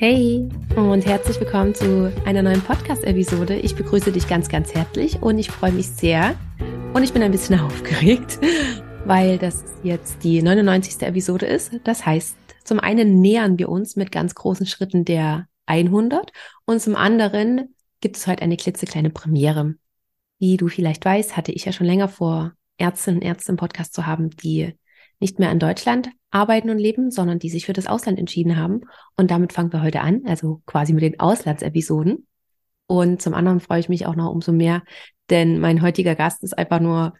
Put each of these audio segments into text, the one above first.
Hey und herzlich willkommen zu einer neuen Podcast-Episode. Ich begrüße dich ganz, ganz herzlich und ich freue mich sehr und ich bin ein bisschen aufgeregt, weil das jetzt die 99. Episode ist. Das heißt, zum einen nähern wir uns mit ganz großen Schritten der 100 und zum anderen gibt es heute eine klitzekleine Premiere. Wie du vielleicht weißt, hatte ich ja schon länger vor, Ärztinnen und Ärzte im Podcast zu haben, die nicht mehr in Deutschland arbeiten und leben, sondern die sich für das Ausland entschieden haben. Und damit fangen wir heute an, also quasi mit den Auslandsepisoden. Und zum anderen freue ich mich auch noch umso mehr, denn mein heutiger Gast ist einfach nur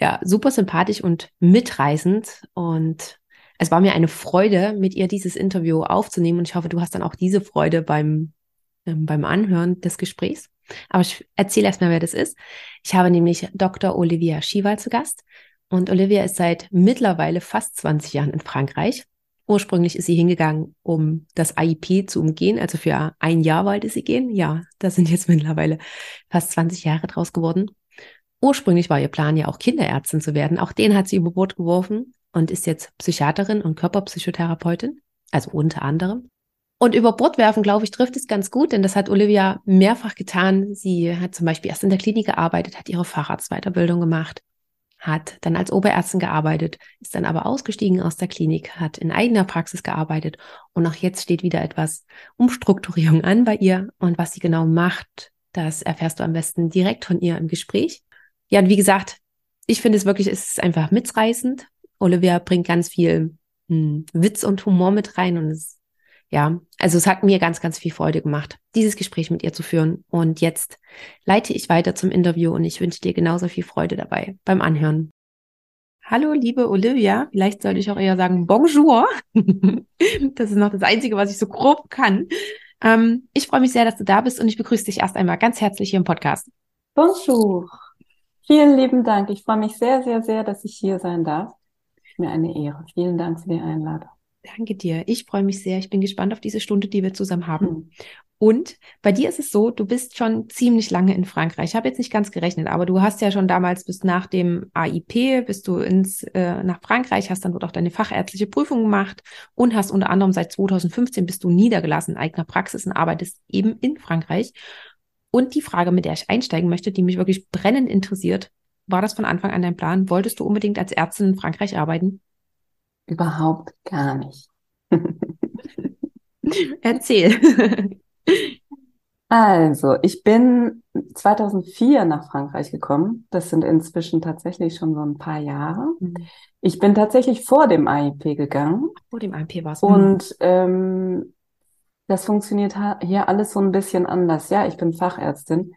ja super sympathisch und mitreißend und es war mir eine Freude, mit ihr dieses Interview aufzunehmen und ich hoffe, du hast dann auch diese Freude beim ähm, beim Anhören des Gesprächs. Aber ich erzähle erstmal, wer das ist. Ich habe nämlich Dr. Olivia Schiwal zu Gast. Und Olivia ist seit mittlerweile fast 20 Jahren in Frankreich. Ursprünglich ist sie hingegangen, um das AIP zu umgehen. Also für ein Jahr wollte sie gehen. Ja, da sind jetzt mittlerweile fast 20 Jahre draus geworden. Ursprünglich war ihr Plan ja auch Kinderärztin zu werden. Auch den hat sie über Bord geworfen und ist jetzt Psychiaterin und Körperpsychotherapeutin. Also unter anderem. Und über Bord werfen, glaube ich, trifft es ganz gut, denn das hat Olivia mehrfach getan. Sie hat zum Beispiel erst in der Klinik gearbeitet, hat ihre Facharztweiterbildung gemacht, hat dann als Oberärztin gearbeitet, ist dann aber ausgestiegen aus der Klinik, hat in eigener Praxis gearbeitet und auch jetzt steht wieder etwas Umstrukturierung an bei ihr und was sie genau macht, das erfährst du am besten direkt von ihr im Gespräch. Ja, und wie gesagt, ich finde es wirklich, es ist einfach mitreißend. Olivia bringt ganz viel hm, Witz und Humor mit rein und es ja, also es hat mir ganz, ganz viel Freude gemacht, dieses Gespräch mit ihr zu führen. Und jetzt leite ich weiter zum Interview und ich wünsche dir genauso viel Freude dabei beim Anhören. Hallo, liebe Olivia. Vielleicht sollte ich auch eher sagen Bonjour. das ist noch das Einzige, was ich so grob kann. Ähm, ich freue mich sehr, dass du da bist und ich begrüße dich erst einmal ganz herzlich hier im Podcast. Bonjour. Vielen lieben Dank. Ich freue mich sehr, sehr, sehr, dass ich hier sein darf. Mir eine Ehre. Vielen Dank für die Einladung. Danke dir. Ich freue mich sehr. Ich bin gespannt auf diese Stunde, die wir zusammen haben. Mhm. Und bei dir ist es so, du bist schon ziemlich lange in Frankreich. Ich habe jetzt nicht ganz gerechnet, aber du hast ja schon damals bis nach dem AIP bist du ins äh, nach Frankreich, hast dann dort auch deine fachärztliche Prüfung gemacht und hast unter anderem seit 2015 bist du niedergelassen in eigener Praxis und arbeitest eben in Frankreich. Und die Frage, mit der ich einsteigen möchte, die mich wirklich brennend interessiert, war das von Anfang an dein Plan? Wolltest du unbedingt als Ärztin in Frankreich arbeiten? Überhaupt gar nicht. Erzähl. Also, ich bin 2004 nach Frankreich gekommen. Das sind inzwischen tatsächlich schon so ein paar Jahre. Mhm. Ich bin tatsächlich vor dem AIP gegangen. Vor dem AIP war es. Und ähm, das funktioniert hier alles so ein bisschen anders. Ja, ich bin Fachärztin.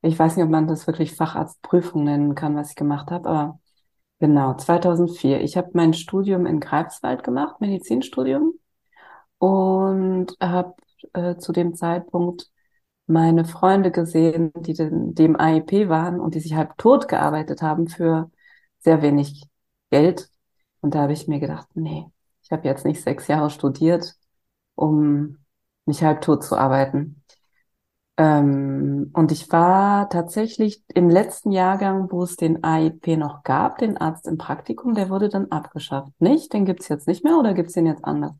Ich weiß nicht, ob man das wirklich Facharztprüfung nennen kann, was ich gemacht habe, aber Genau, 2004. Ich habe mein Studium in Greifswald gemacht, Medizinstudium, und habe äh, zu dem Zeitpunkt meine Freunde gesehen, die den, dem AIP waren und die sich halb tot gearbeitet haben für sehr wenig Geld. Und da habe ich mir gedacht, nee, ich habe jetzt nicht sechs Jahre studiert, um mich halb tot zu arbeiten. Ähm, und ich war tatsächlich im letzten Jahrgang, wo es den AIP noch gab, den Arzt im Praktikum, der wurde dann abgeschafft. Nicht? Den gibt's jetzt nicht mehr oder gibt's den jetzt anders?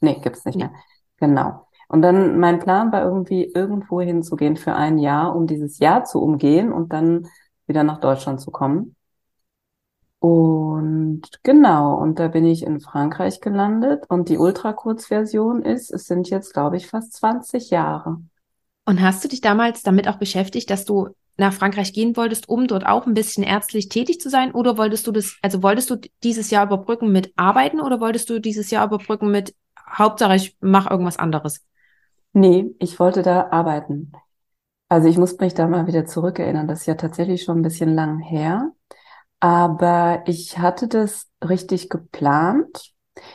Nee, gibt's nicht mehr. Genau. Und dann mein Plan war irgendwie irgendwo hinzugehen für ein Jahr, um dieses Jahr zu umgehen und dann wieder nach Deutschland zu kommen. Und genau, und da bin ich in Frankreich gelandet und die Ultrakurzversion ist, es sind jetzt, glaube ich, fast 20 Jahre. Und hast du dich damals damit auch beschäftigt, dass du nach Frankreich gehen wolltest, um dort auch ein bisschen ärztlich tätig zu sein? Oder wolltest du das, also wolltest du dieses Jahr überbrücken mit Arbeiten oder wolltest du dieses Jahr überbrücken mit Hauptsache ich mache irgendwas anderes? Nee, ich wollte da arbeiten. Also ich muss mich da mal wieder zurückerinnern. Das ist ja tatsächlich schon ein bisschen lang her. Aber ich hatte das richtig geplant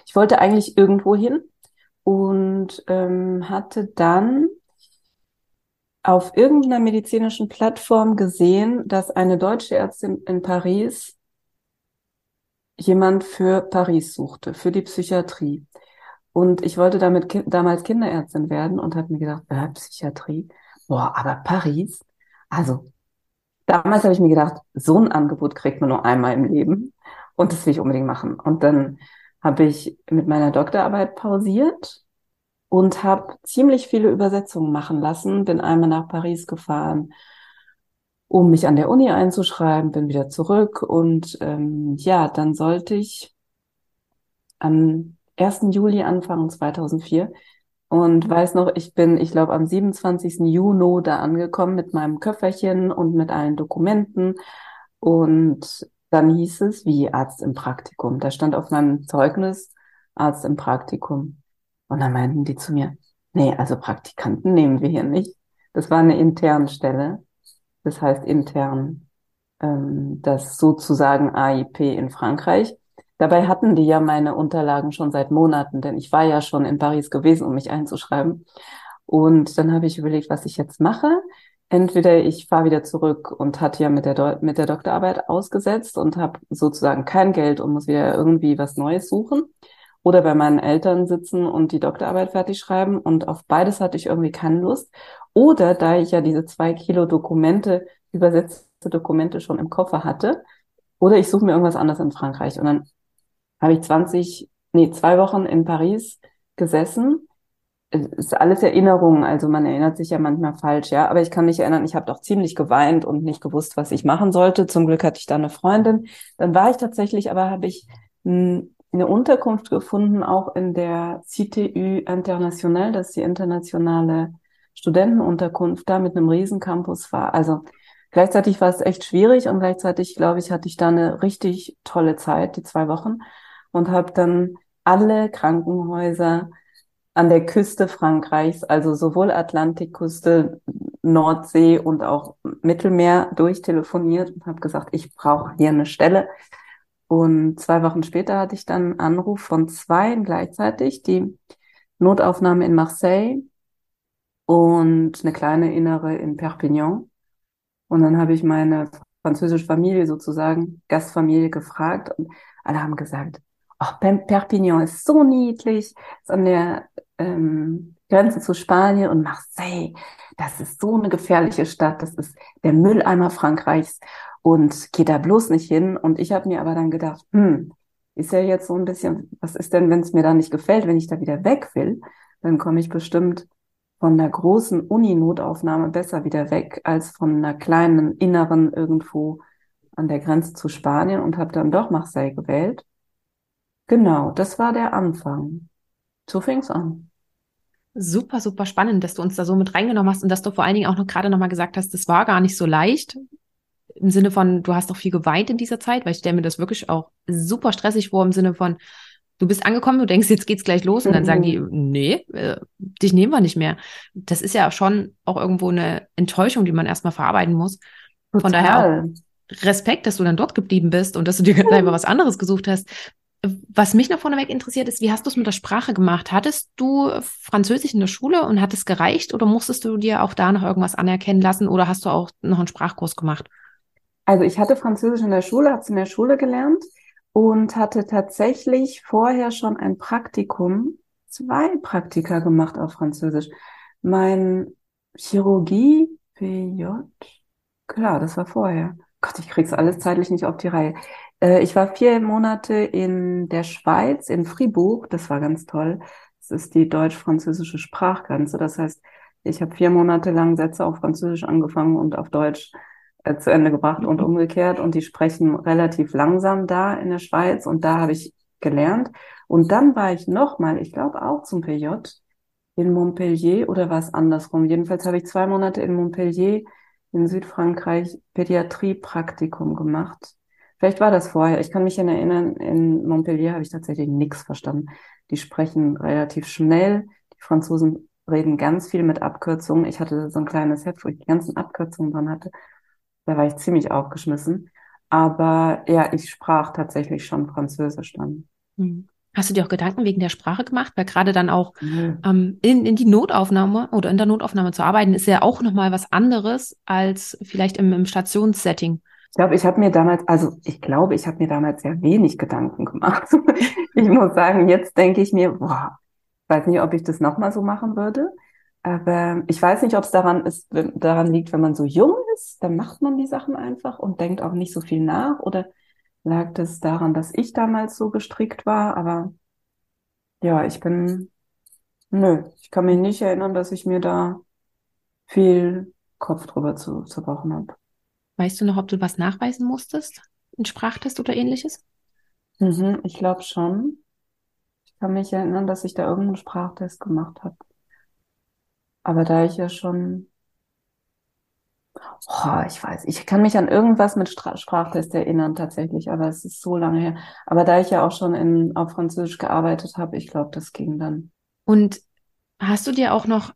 Ich wollte eigentlich irgendwo hin und ähm, hatte dann auf irgendeiner medizinischen Plattform gesehen, dass eine deutsche Ärztin in Paris jemand für Paris suchte, für die Psychiatrie. Und ich wollte damit ki damals Kinderärztin werden und habe mir gedacht, äh, Psychiatrie, boah, aber Paris, also damals habe ich mir gedacht, so ein Angebot kriegt man nur einmal im Leben und das will ich unbedingt machen. Und dann habe ich mit meiner Doktorarbeit pausiert und habe ziemlich viele Übersetzungen machen lassen, bin einmal nach Paris gefahren, um mich an der Uni einzuschreiben, bin wieder zurück und ähm, ja, dann sollte ich am 1. Juli anfangen 2004 und weiß noch, ich bin, ich glaube, am 27. Juni da angekommen mit meinem Köfferchen und mit allen Dokumenten und dann hieß es, wie Arzt im Praktikum. Da stand auf meinem Zeugnis Arzt im Praktikum. Und dann meinten die zu mir, nee, also Praktikanten nehmen wir hier nicht. Das war eine interne Stelle. Das heißt intern, ähm, das sozusagen AIP in Frankreich. Dabei hatten die ja meine Unterlagen schon seit Monaten, denn ich war ja schon in Paris gewesen, um mich einzuschreiben. Und dann habe ich überlegt, was ich jetzt mache. Entweder ich fahre wieder zurück und hatte ja mit der, mit der Doktorarbeit ausgesetzt und habe sozusagen kein Geld und muss wieder irgendwie was Neues suchen oder bei meinen Eltern sitzen und die Doktorarbeit fertig schreiben. Und auf beides hatte ich irgendwie keine Lust. Oder da ich ja diese zwei Kilo Dokumente, übersetzte Dokumente schon im Koffer hatte, oder ich suche mir irgendwas anderes in Frankreich. Und dann habe ich 20, nee, zwei Wochen in Paris gesessen. Es ist alles Erinnerungen, also man erinnert sich ja manchmal falsch, ja. Aber ich kann mich erinnern, ich habe doch ziemlich geweint und nicht gewusst, was ich machen sollte. Zum Glück hatte ich da eine Freundin. Dann war ich tatsächlich, aber habe ich hm, eine Unterkunft gefunden, auch in der CTU International, das ist die internationale Studentenunterkunft, da mit einem Riesencampus war. Also gleichzeitig war es echt schwierig und gleichzeitig, glaube ich, hatte ich da eine richtig tolle Zeit, die zwei Wochen, und habe dann alle Krankenhäuser an der Küste Frankreichs, also sowohl Atlantikküste, Nordsee und auch Mittelmeer durchtelefoniert und habe gesagt, ich brauche hier eine Stelle. Und zwei Wochen später hatte ich dann einen Anruf von zwei gleichzeitig, die Notaufnahme in Marseille und eine kleine innere in Perpignan. Und dann habe ich meine französische Familie sozusagen, Gastfamilie gefragt und alle haben gesagt, ach, Perpignan ist so niedlich, ist an der ähm, Grenze zu Spanien und Marseille, das ist so eine gefährliche Stadt, das ist der Mülleimer Frankreichs und geh da bloß nicht hin. Und ich habe mir aber dann gedacht, hm, ist ja jetzt so ein bisschen, was ist denn, wenn es mir da nicht gefällt, wenn ich da wieder weg will, dann komme ich bestimmt von der großen Uni-Notaufnahme besser wieder weg als von einer kleinen inneren irgendwo an der Grenze zu Spanien und habe dann doch Marseille gewählt. Genau, das war der Anfang. So fing's an. Super, super spannend, dass du uns da so mit reingenommen hast und dass du vor allen Dingen auch noch gerade nochmal gesagt hast, das war gar nicht so leicht, im Sinne von, du hast doch viel geweint in dieser Zeit, weil ich stelle mir das wirklich auch super stressig vor, im Sinne von, du bist angekommen, du denkst, jetzt geht's gleich los und dann sagen die, mhm. nee, äh, dich nehmen wir nicht mehr. Das ist ja schon auch irgendwo eine Enttäuschung, die man erstmal verarbeiten muss. Total. Von daher Respekt, dass du dann dort geblieben bist und dass du dir ganz einfach was anderes gesucht hast. Was mich noch vorneweg interessiert ist, wie hast du es mit der Sprache gemacht? Hattest du Französisch in der Schule und hat es gereicht oder musstest du dir auch da noch irgendwas anerkennen lassen oder hast du auch noch einen Sprachkurs gemacht? Also ich hatte Französisch in der Schule, habe es in der Schule gelernt und hatte tatsächlich vorher schon ein Praktikum, zwei Praktika gemacht auf Französisch. Mein Chirurgie PJ, klar, das war vorher. Gott, ich krieg's alles zeitlich nicht auf die Reihe. Äh, ich war vier Monate in der Schweiz, in Fribourg. Das war ganz toll. Das ist die deutsch-französische Sprachgrenze. Das heißt, ich habe vier Monate lang Sätze auf Französisch angefangen und auf Deutsch äh, zu Ende gebracht und mhm. umgekehrt. Und die sprechen relativ langsam da in der Schweiz. Und da habe ich gelernt. Und dann war ich nochmal, ich glaube auch zum PJ, in Montpellier oder war es andersrum? Jedenfalls habe ich zwei Monate in Montpellier in Südfrankreich Pädiatrie-Praktikum gemacht. Vielleicht war das vorher. Ich kann mich erinnern, in Montpellier habe ich tatsächlich nichts verstanden. Die sprechen relativ schnell. Die Franzosen reden ganz viel mit Abkürzungen. Ich hatte so ein kleines Heft, wo ich die ganzen Abkürzungen dran hatte. Da war ich ziemlich aufgeschmissen. Aber ja, ich sprach tatsächlich schon Französisch dann. Hm. Hast du dir auch Gedanken wegen der Sprache gemacht? Weil gerade dann auch mhm. ähm, in, in die Notaufnahme oder in der Notaufnahme zu arbeiten, ist ja auch nochmal was anderes als vielleicht im, im Stationssetting. Ich glaube, ich habe mir damals, also ich glaube, ich habe mir damals sehr wenig Gedanken gemacht. ich muss sagen, jetzt denke ich mir, boah, weiß nicht, ob ich das nochmal so machen würde. Aber ich weiß nicht, ob es daran ist, daran liegt, wenn man so jung ist, dann macht man die Sachen einfach und denkt auch nicht so viel nach. Oder lag das daran, dass ich damals so gestrickt war? Aber ja, ich bin, nö, ich kann mich nicht erinnern, dass ich mir da viel Kopf drüber zu zerbrochen habe. Weißt du noch, ob du was nachweisen musstest? Ein Sprachtest oder ähnliches? Mhm, ich glaube schon. Ich kann mich erinnern, dass ich da irgendeinen Sprachtest gemacht habe. Aber da ich ja schon, oh, ich weiß, ich kann mich an irgendwas mit Stra Sprachtest erinnern tatsächlich, aber es ist so lange her. Aber da ich ja auch schon in, auf Französisch gearbeitet habe, ich glaube, das ging dann. Und hast du dir auch noch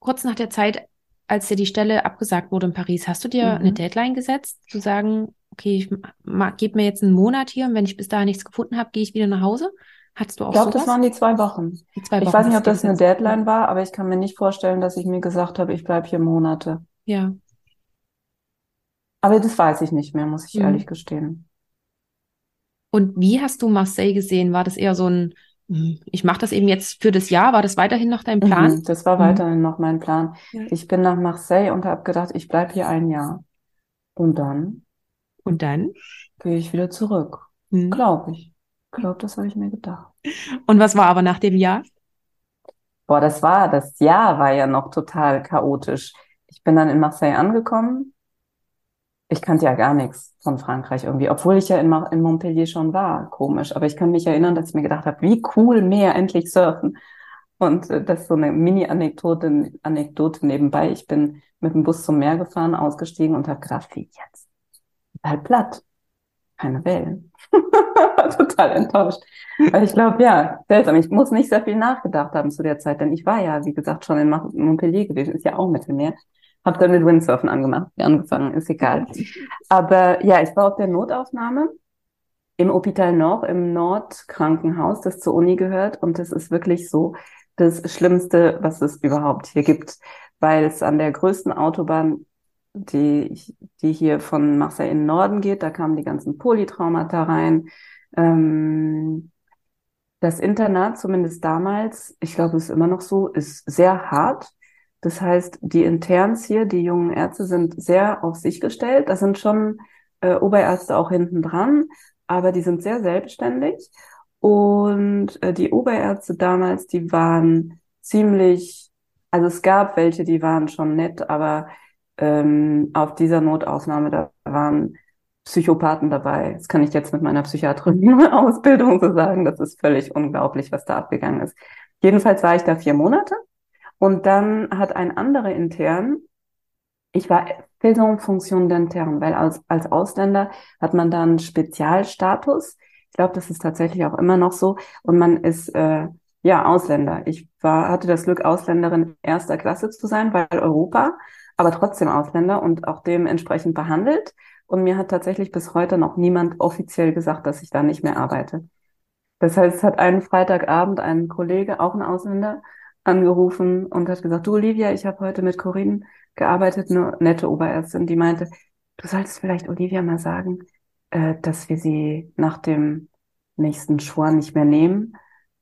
kurz nach der Zeit, als dir die Stelle abgesagt wurde in Paris, hast du dir mhm. eine Deadline gesetzt, zu sagen, okay, ich gebe mir jetzt einen Monat hier und wenn ich bis dahin nichts gefunden habe, gehe ich wieder nach Hause? Hattest du auch Ich glaube, das waren die zwei Wochen. Die zwei Wochen. Ich weiß nicht, ob das eine Deadline war, aber ich kann mir nicht vorstellen, dass ich mir gesagt habe, ich bleibe hier Monate. Ja. Aber das weiß ich nicht mehr, muss ich mhm. ehrlich gestehen. Und wie hast du Marseille gesehen? War das eher so ein, hm, ich mache das eben jetzt für das Jahr? War das weiterhin noch dein Plan? Mhm, das war mhm. weiterhin noch mein Plan. Ja. Ich bin nach Marseille und habe gedacht, ich bleibe hier ein Jahr. Und dann? Und dann? Gehe ich wieder zurück. Mhm. Glaube ich. Ich glaube, das habe ich mir gedacht. Und was war aber nach dem Jahr? Boah, das war, das Jahr war ja noch total chaotisch. Ich bin dann in Marseille angekommen. Ich kannte ja gar nichts von Frankreich irgendwie, obwohl ich ja in, in Montpellier schon war. Komisch. Aber ich kann mich erinnern, dass ich mir gedacht habe, wie cool Meer, endlich surfen. Und äh, das ist so eine Mini-Anekdote Anekdote nebenbei. Ich bin mit dem Bus zum Meer gefahren, ausgestiegen und habe gedacht, wie jetzt? Halt platt. Keine Wellen. total enttäuscht. Weil ich glaube, ja, seltsam. Ich muss nicht sehr viel nachgedacht haben zu der Zeit, denn ich war ja, wie gesagt, schon in Montpellier gewesen, ist ja auch Mittelmeer. Hab dann mit Windsurfen angemacht, angefangen, ist egal. Aber ja, ich war auf der Notaufnahme im Hôpital Nord, im Nordkrankenhaus, das zur Uni gehört. Und das ist wirklich so das Schlimmste, was es überhaupt hier gibt, weil es an der größten Autobahn die, die hier von Marseille in den Norden geht. Da kamen die ganzen Polytraumata rein. Ähm, das Internat, zumindest damals, ich glaube, es ist immer noch so, ist sehr hart. Das heißt, die Interns hier, die jungen Ärzte, sind sehr auf sich gestellt. Da sind schon äh, Oberärzte auch hinten dran, aber die sind sehr selbstständig. Und äh, die Oberärzte damals, die waren ziemlich, also es gab welche, die waren schon nett, aber ähm, auf dieser Notaufnahme, da waren Psychopathen dabei. Das kann ich jetzt mit meiner psychiatrischen Ausbildung so sagen. Das ist völlig unglaublich, was da abgegangen ist. Jedenfalls war ich da vier Monate und dann hat ein anderer intern, ich war Faison Fonction d'interne, weil als, als Ausländer hat man da einen Spezialstatus. Ich glaube, das ist tatsächlich auch immer noch so. Und man ist äh, ja Ausländer. Ich war, hatte das Glück, Ausländerin erster Klasse zu sein, weil Europa aber trotzdem Ausländer und auch dementsprechend behandelt. Und mir hat tatsächlich bis heute noch niemand offiziell gesagt, dass ich da nicht mehr arbeite. Das heißt, es hat einen Freitagabend ein Kollege, auch ein Ausländer, angerufen und hat gesagt, du Olivia, ich habe heute mit Corinne gearbeitet, eine nette Oberärztin, die meinte, du solltest vielleicht Olivia mal sagen, äh, dass wir sie nach dem nächsten Schwur nicht mehr nehmen,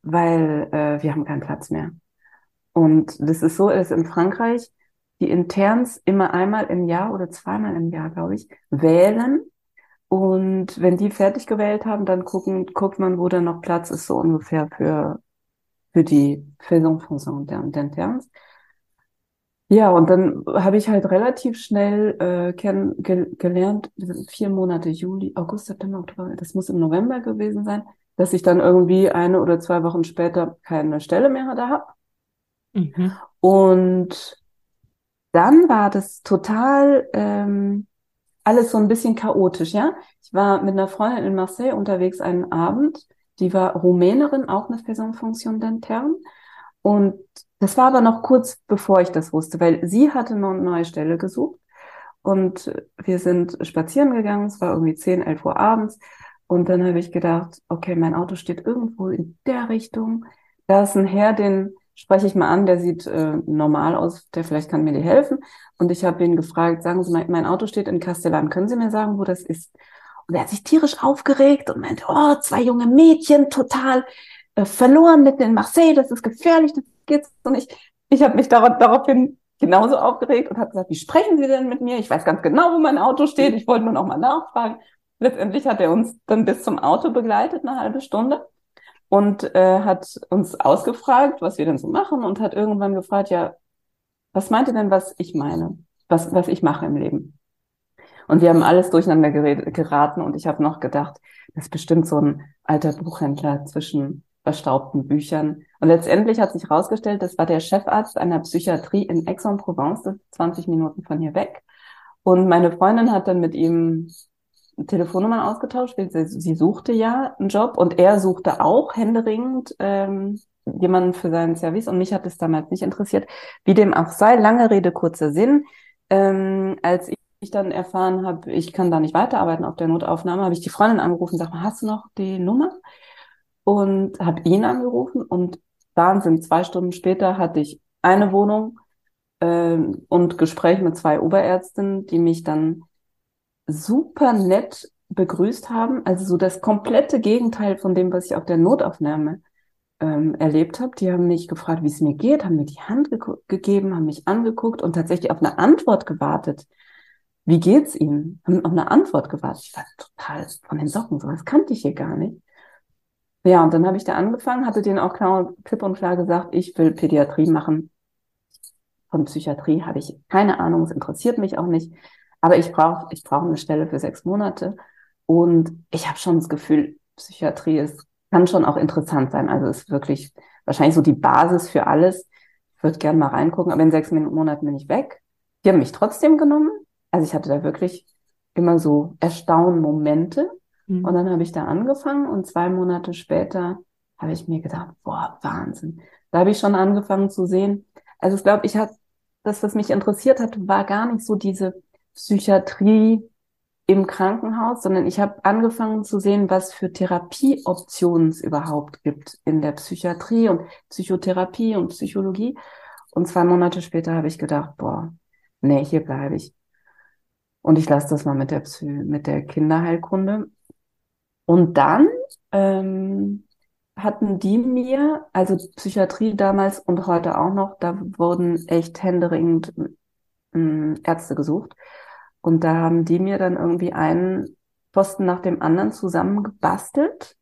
weil äh, wir haben keinen Platz mehr. Und das ist so, dass in Frankreich die Interns immer einmal im Jahr oder zweimal im Jahr, glaube ich, wählen. Und wenn die fertig gewählt haben, dann gucken, guckt man, wo da noch Platz ist, so ungefähr für, für die Faisonfonction der, der Interns. Ja, und dann habe ich halt relativ schnell äh, kenn, ge, gelernt, vier Monate, Juli, August, September, Oktober, das muss im November gewesen sein, dass ich dann irgendwie eine oder zwei Wochen später keine Stelle mehr da habe. Mhm. Und dann war das total ähm, alles so ein bisschen chaotisch, ja. Ich war mit einer Freundin in Marseille unterwegs einen Abend, die war Rumänerin, auch eine Faisonfonction d'interne. Und das war aber noch kurz bevor ich das wusste, weil sie hatte noch eine neue Stelle gesucht. Und wir sind spazieren gegangen, es war irgendwie 10, 11 Uhr abends. Und dann habe ich gedacht, okay, mein Auto steht irgendwo in der Richtung. Da ist ein Herr, den spreche ich mal an, der sieht äh, normal aus, der vielleicht kann mir die helfen. Und ich habe ihn gefragt, sagen Sie mal, mein Auto steht in Castellan, können Sie mir sagen, wo das ist? Und er hat sich tierisch aufgeregt und meinte, oh, zwei junge Mädchen, total äh, verloren mitten in Marseille, das ist gefährlich, das geht's. Und ich, ich habe mich darauf, daraufhin genauso aufgeregt und habe gesagt, wie sprechen Sie denn mit mir? Ich weiß ganz genau, wo mein Auto steht. Ich wollte nur noch mal nachfragen. Letztendlich hat er uns dann bis zum Auto begleitet, eine halbe Stunde, und äh, hat uns ausgefragt, was wir denn so machen und hat irgendwann gefragt, ja, was meint ihr denn, was ich meine, was, was ich mache im Leben? Und wir haben alles durcheinander geraten und ich habe noch gedacht, das ist bestimmt so ein alter Buchhändler zwischen verstaubten Büchern. Und letztendlich hat sich herausgestellt, das war der Chefarzt einer Psychiatrie in Aix-en-Provence, 20 Minuten von hier weg. Und meine Freundin hat dann mit ihm Telefonnummern ausgetauscht. Sie, sie suchte ja einen Job und er suchte auch händeringend ähm, jemanden für seinen Service und mich hat es damals nicht interessiert. Wie dem auch sei, lange Rede, kurzer Sinn. Ähm, als ich dann erfahren habe, ich kann da nicht weiterarbeiten auf der Notaufnahme, habe ich die Freundin angerufen und sag mal, hast du noch die Nummer? Und habe ihn angerufen und Wahnsinn, zwei Stunden später hatte ich eine Wohnung ähm, und Gespräch mit zwei Oberärztinnen, die mich dann super nett begrüßt haben. Also so das komplette Gegenteil von dem, was ich auf der Notaufnahme ähm, erlebt habe. Die haben mich gefragt, wie es mir geht, haben mir die Hand ge gegeben, haben mich angeguckt und tatsächlich auf eine Antwort gewartet. Wie geht's Ihnen? Haben auf eine Antwort gewartet. Ich war total von den Socken, sowas kannte ich hier gar nicht. Ja, und dann habe ich da angefangen, hatte denen auch klar, klipp und klar gesagt, ich will Pädiatrie machen. Von Psychiatrie habe ich keine Ahnung, es interessiert mich auch nicht. Aber ich brauche ich brauche eine Stelle für sechs Monate. Und ich habe schon das Gefühl, Psychiatrie ist, kann schon auch interessant sein. Also ist wirklich wahrscheinlich so die Basis für alles. Ich würde gerne mal reingucken, aber in sechs Monaten bin ich weg. Die haben mich trotzdem genommen. Also ich hatte da wirklich immer so Erstaunmomente. Mhm. Und dann habe ich da angefangen und zwei Monate später habe ich mir gedacht, boah, Wahnsinn. Da habe ich schon angefangen zu sehen. Also ich glaube, ich habe das, was mich interessiert hat, war gar nicht so diese Psychiatrie im Krankenhaus, sondern ich habe angefangen zu sehen, was für Therapieoptionen es überhaupt gibt in der Psychiatrie und Psychotherapie und Psychologie. Und zwei Monate später habe ich gedacht, boah, nee, hier bleibe ich. Und ich lasse das mal mit der, Psy mit der Kinderheilkunde. Und dann ähm, hatten die mir, also Psychiatrie damals und heute auch noch, da wurden echt händeringend äh, Ärzte gesucht. Und da haben die mir dann irgendwie einen Posten nach dem anderen zusammengebastelt.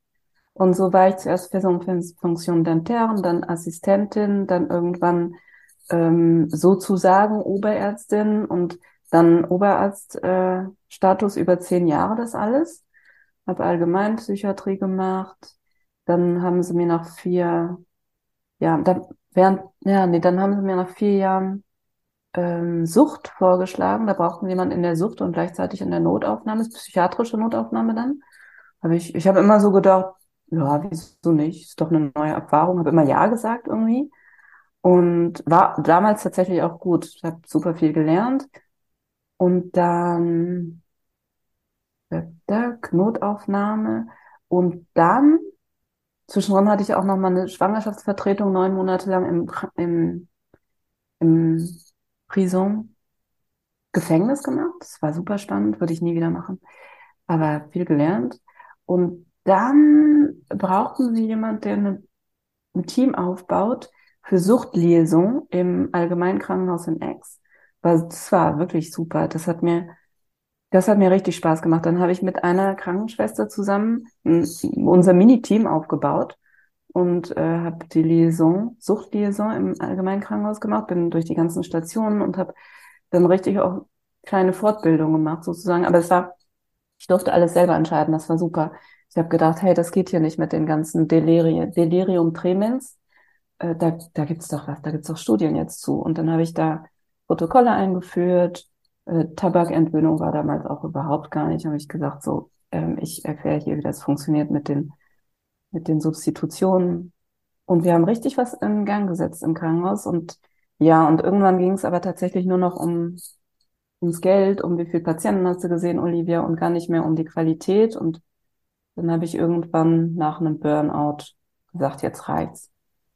Und so war ich zuerst Funktion d'interne, dann Assistentin, dann irgendwann ähm, sozusagen Oberärztin und dann Oberarztstatus äh, über zehn Jahre das alles. Habe Allgemeinpsychiatrie gemacht. Dann haben sie mir nach vier, ja, dann während, ja, nee, dann haben sie mir nach vier Jahren ähm, Sucht vorgeschlagen. Da brauchten wir jemanden in der Sucht und gleichzeitig in der Notaufnahme, psychiatrische Notaufnahme dann. Hab ich ich habe immer so gedacht, ja, wieso nicht? Ist doch eine neue Erfahrung. Habe immer ja gesagt irgendwie. Und war damals tatsächlich auch gut. Ich habe super viel gelernt. Und dann Notaufnahme. Und dann, zwischendrin hatte ich auch noch mal eine Schwangerschaftsvertretung neun Monate lang im, im, im Prison Gefängnis gemacht. Das war super spannend, würde ich nie wieder machen. Aber viel gelernt. Und dann brauchten sie jemand, der eine, ein Team aufbaut für Suchtliaison im Allgemeinkrankenhaus in Aix. Das war wirklich super. Das hat mir, das hat mir richtig Spaß gemacht. Dann habe ich mit einer Krankenschwester zusammen unser Mini-Team aufgebaut und äh, habe die Liaison, Suchtliaison im Allgemeinen Krankenhaus gemacht, bin durch die ganzen Stationen und habe dann richtig auch kleine Fortbildungen gemacht sozusagen. Aber es war, ich durfte alles selber entscheiden, das war super. Ich habe gedacht, hey, das geht hier nicht mit den ganzen Deliri Delirium Tremens. Äh, da da gibt's doch was, da gibt's doch Studien jetzt zu. Und dann habe ich da Protokolle eingeführt. Äh, Tabakentwöhnung war damals auch überhaupt gar nicht. Habe ich gesagt, so, ähm, ich erkläre hier, wie das funktioniert mit den mit den Substitutionen. Und wir haben richtig was in Gang gesetzt im Krankenhaus. Und ja, und irgendwann ging es aber tatsächlich nur noch um ums Geld, um wie viele Patienten hast du gesehen, Olivia, und gar nicht mehr um die Qualität. Und dann habe ich irgendwann nach einem Burnout gesagt, jetzt reicht's.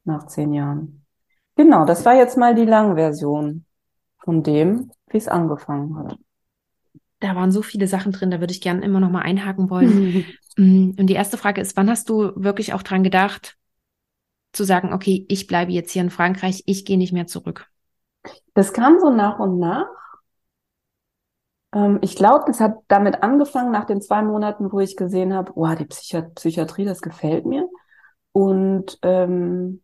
Nach zehn Jahren. Genau, das war jetzt mal die Langversion von dem, wie es angefangen hat. Da waren so viele Sachen drin, da würde ich gerne immer noch mal einhaken wollen. Mm, und die erste Frage ist, wann hast du wirklich auch dran gedacht, zu sagen, okay, ich bleibe jetzt hier in Frankreich, ich gehe nicht mehr zurück? Das kam so nach und nach. Ähm, ich glaube, das hat damit angefangen, nach den zwei Monaten, wo ich gesehen habe, oh, die Psychi Psychiatrie, das gefällt mir. Und ähm,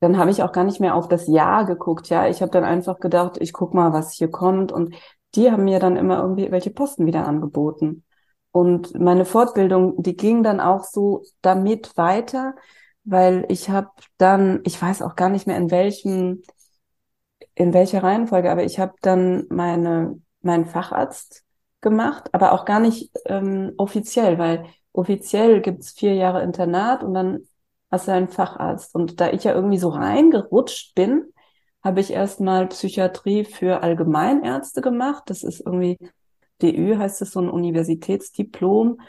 dann habe ich auch gar nicht mehr auf das Jahr geguckt. Ja, ich habe dann einfach gedacht, ich guck mal, was hier kommt. Und die haben mir dann immer irgendwie welche Posten wieder angeboten. Und meine Fortbildung, die ging dann auch so damit weiter, weil ich habe dann, ich weiß auch gar nicht mehr in welchem, in welcher Reihenfolge, aber ich habe dann meine, meinen Facharzt gemacht, aber auch gar nicht ähm, offiziell, weil offiziell gibt's vier Jahre Internat und dann hast du einen Facharzt. Und da ich ja irgendwie so reingerutscht bin, habe ich erstmal Psychiatrie für Allgemeinärzte gemacht. Das ist irgendwie DÜ heißt es, so ein Universitätsdiplom,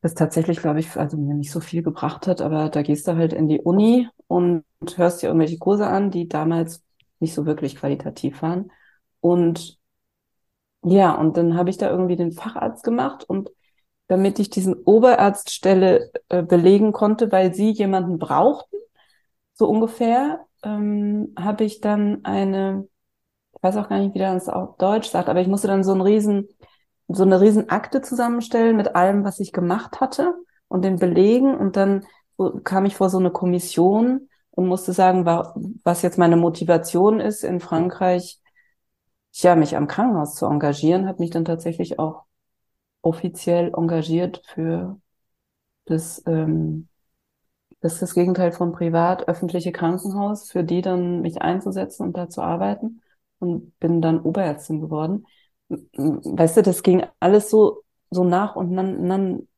das tatsächlich, glaube ich, also mir nicht so viel gebracht hat, aber da gehst du halt in die Uni und hörst dir irgendwelche Kurse an, die damals nicht so wirklich qualitativ waren. Und ja, und dann habe ich da irgendwie den Facharzt gemacht und damit ich diesen Oberarztstelle äh, belegen konnte, weil sie jemanden brauchten, so ungefähr, ähm, habe ich dann eine ich weiß auch gar nicht, wie das auf Deutsch sagt, aber ich musste dann so ein riesen, so eine riesen Akte zusammenstellen mit allem, was ich gemacht hatte und den Belegen. Und dann kam ich vor so eine Kommission und musste sagen, was jetzt meine Motivation ist, in Frankreich, ja, mich am Krankenhaus zu engagieren, habe mich dann tatsächlich auch offiziell engagiert für das, ähm, das ist das Gegenteil von privat, öffentliche Krankenhaus, für die dann mich einzusetzen und da zu arbeiten und bin dann Oberärztin geworden. Weißt du, das ging alles so, so nach und dann, dann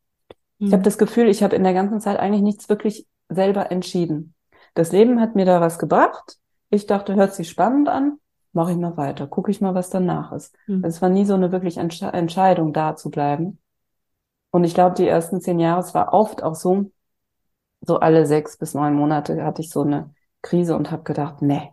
ich habe mhm. das Gefühl, ich habe in der ganzen Zeit eigentlich nichts wirklich selber entschieden. Das Leben hat mir da was gebracht. Ich dachte, hört sich spannend an, mache ich mal weiter, gucke ich mal, was danach ist. Mhm. Es war nie so eine wirklich Entsche Entscheidung, da zu bleiben. Und ich glaube, die ersten zehn Jahre, es war oft auch so, so alle sechs bis neun Monate hatte ich so eine Krise und habe gedacht, nee,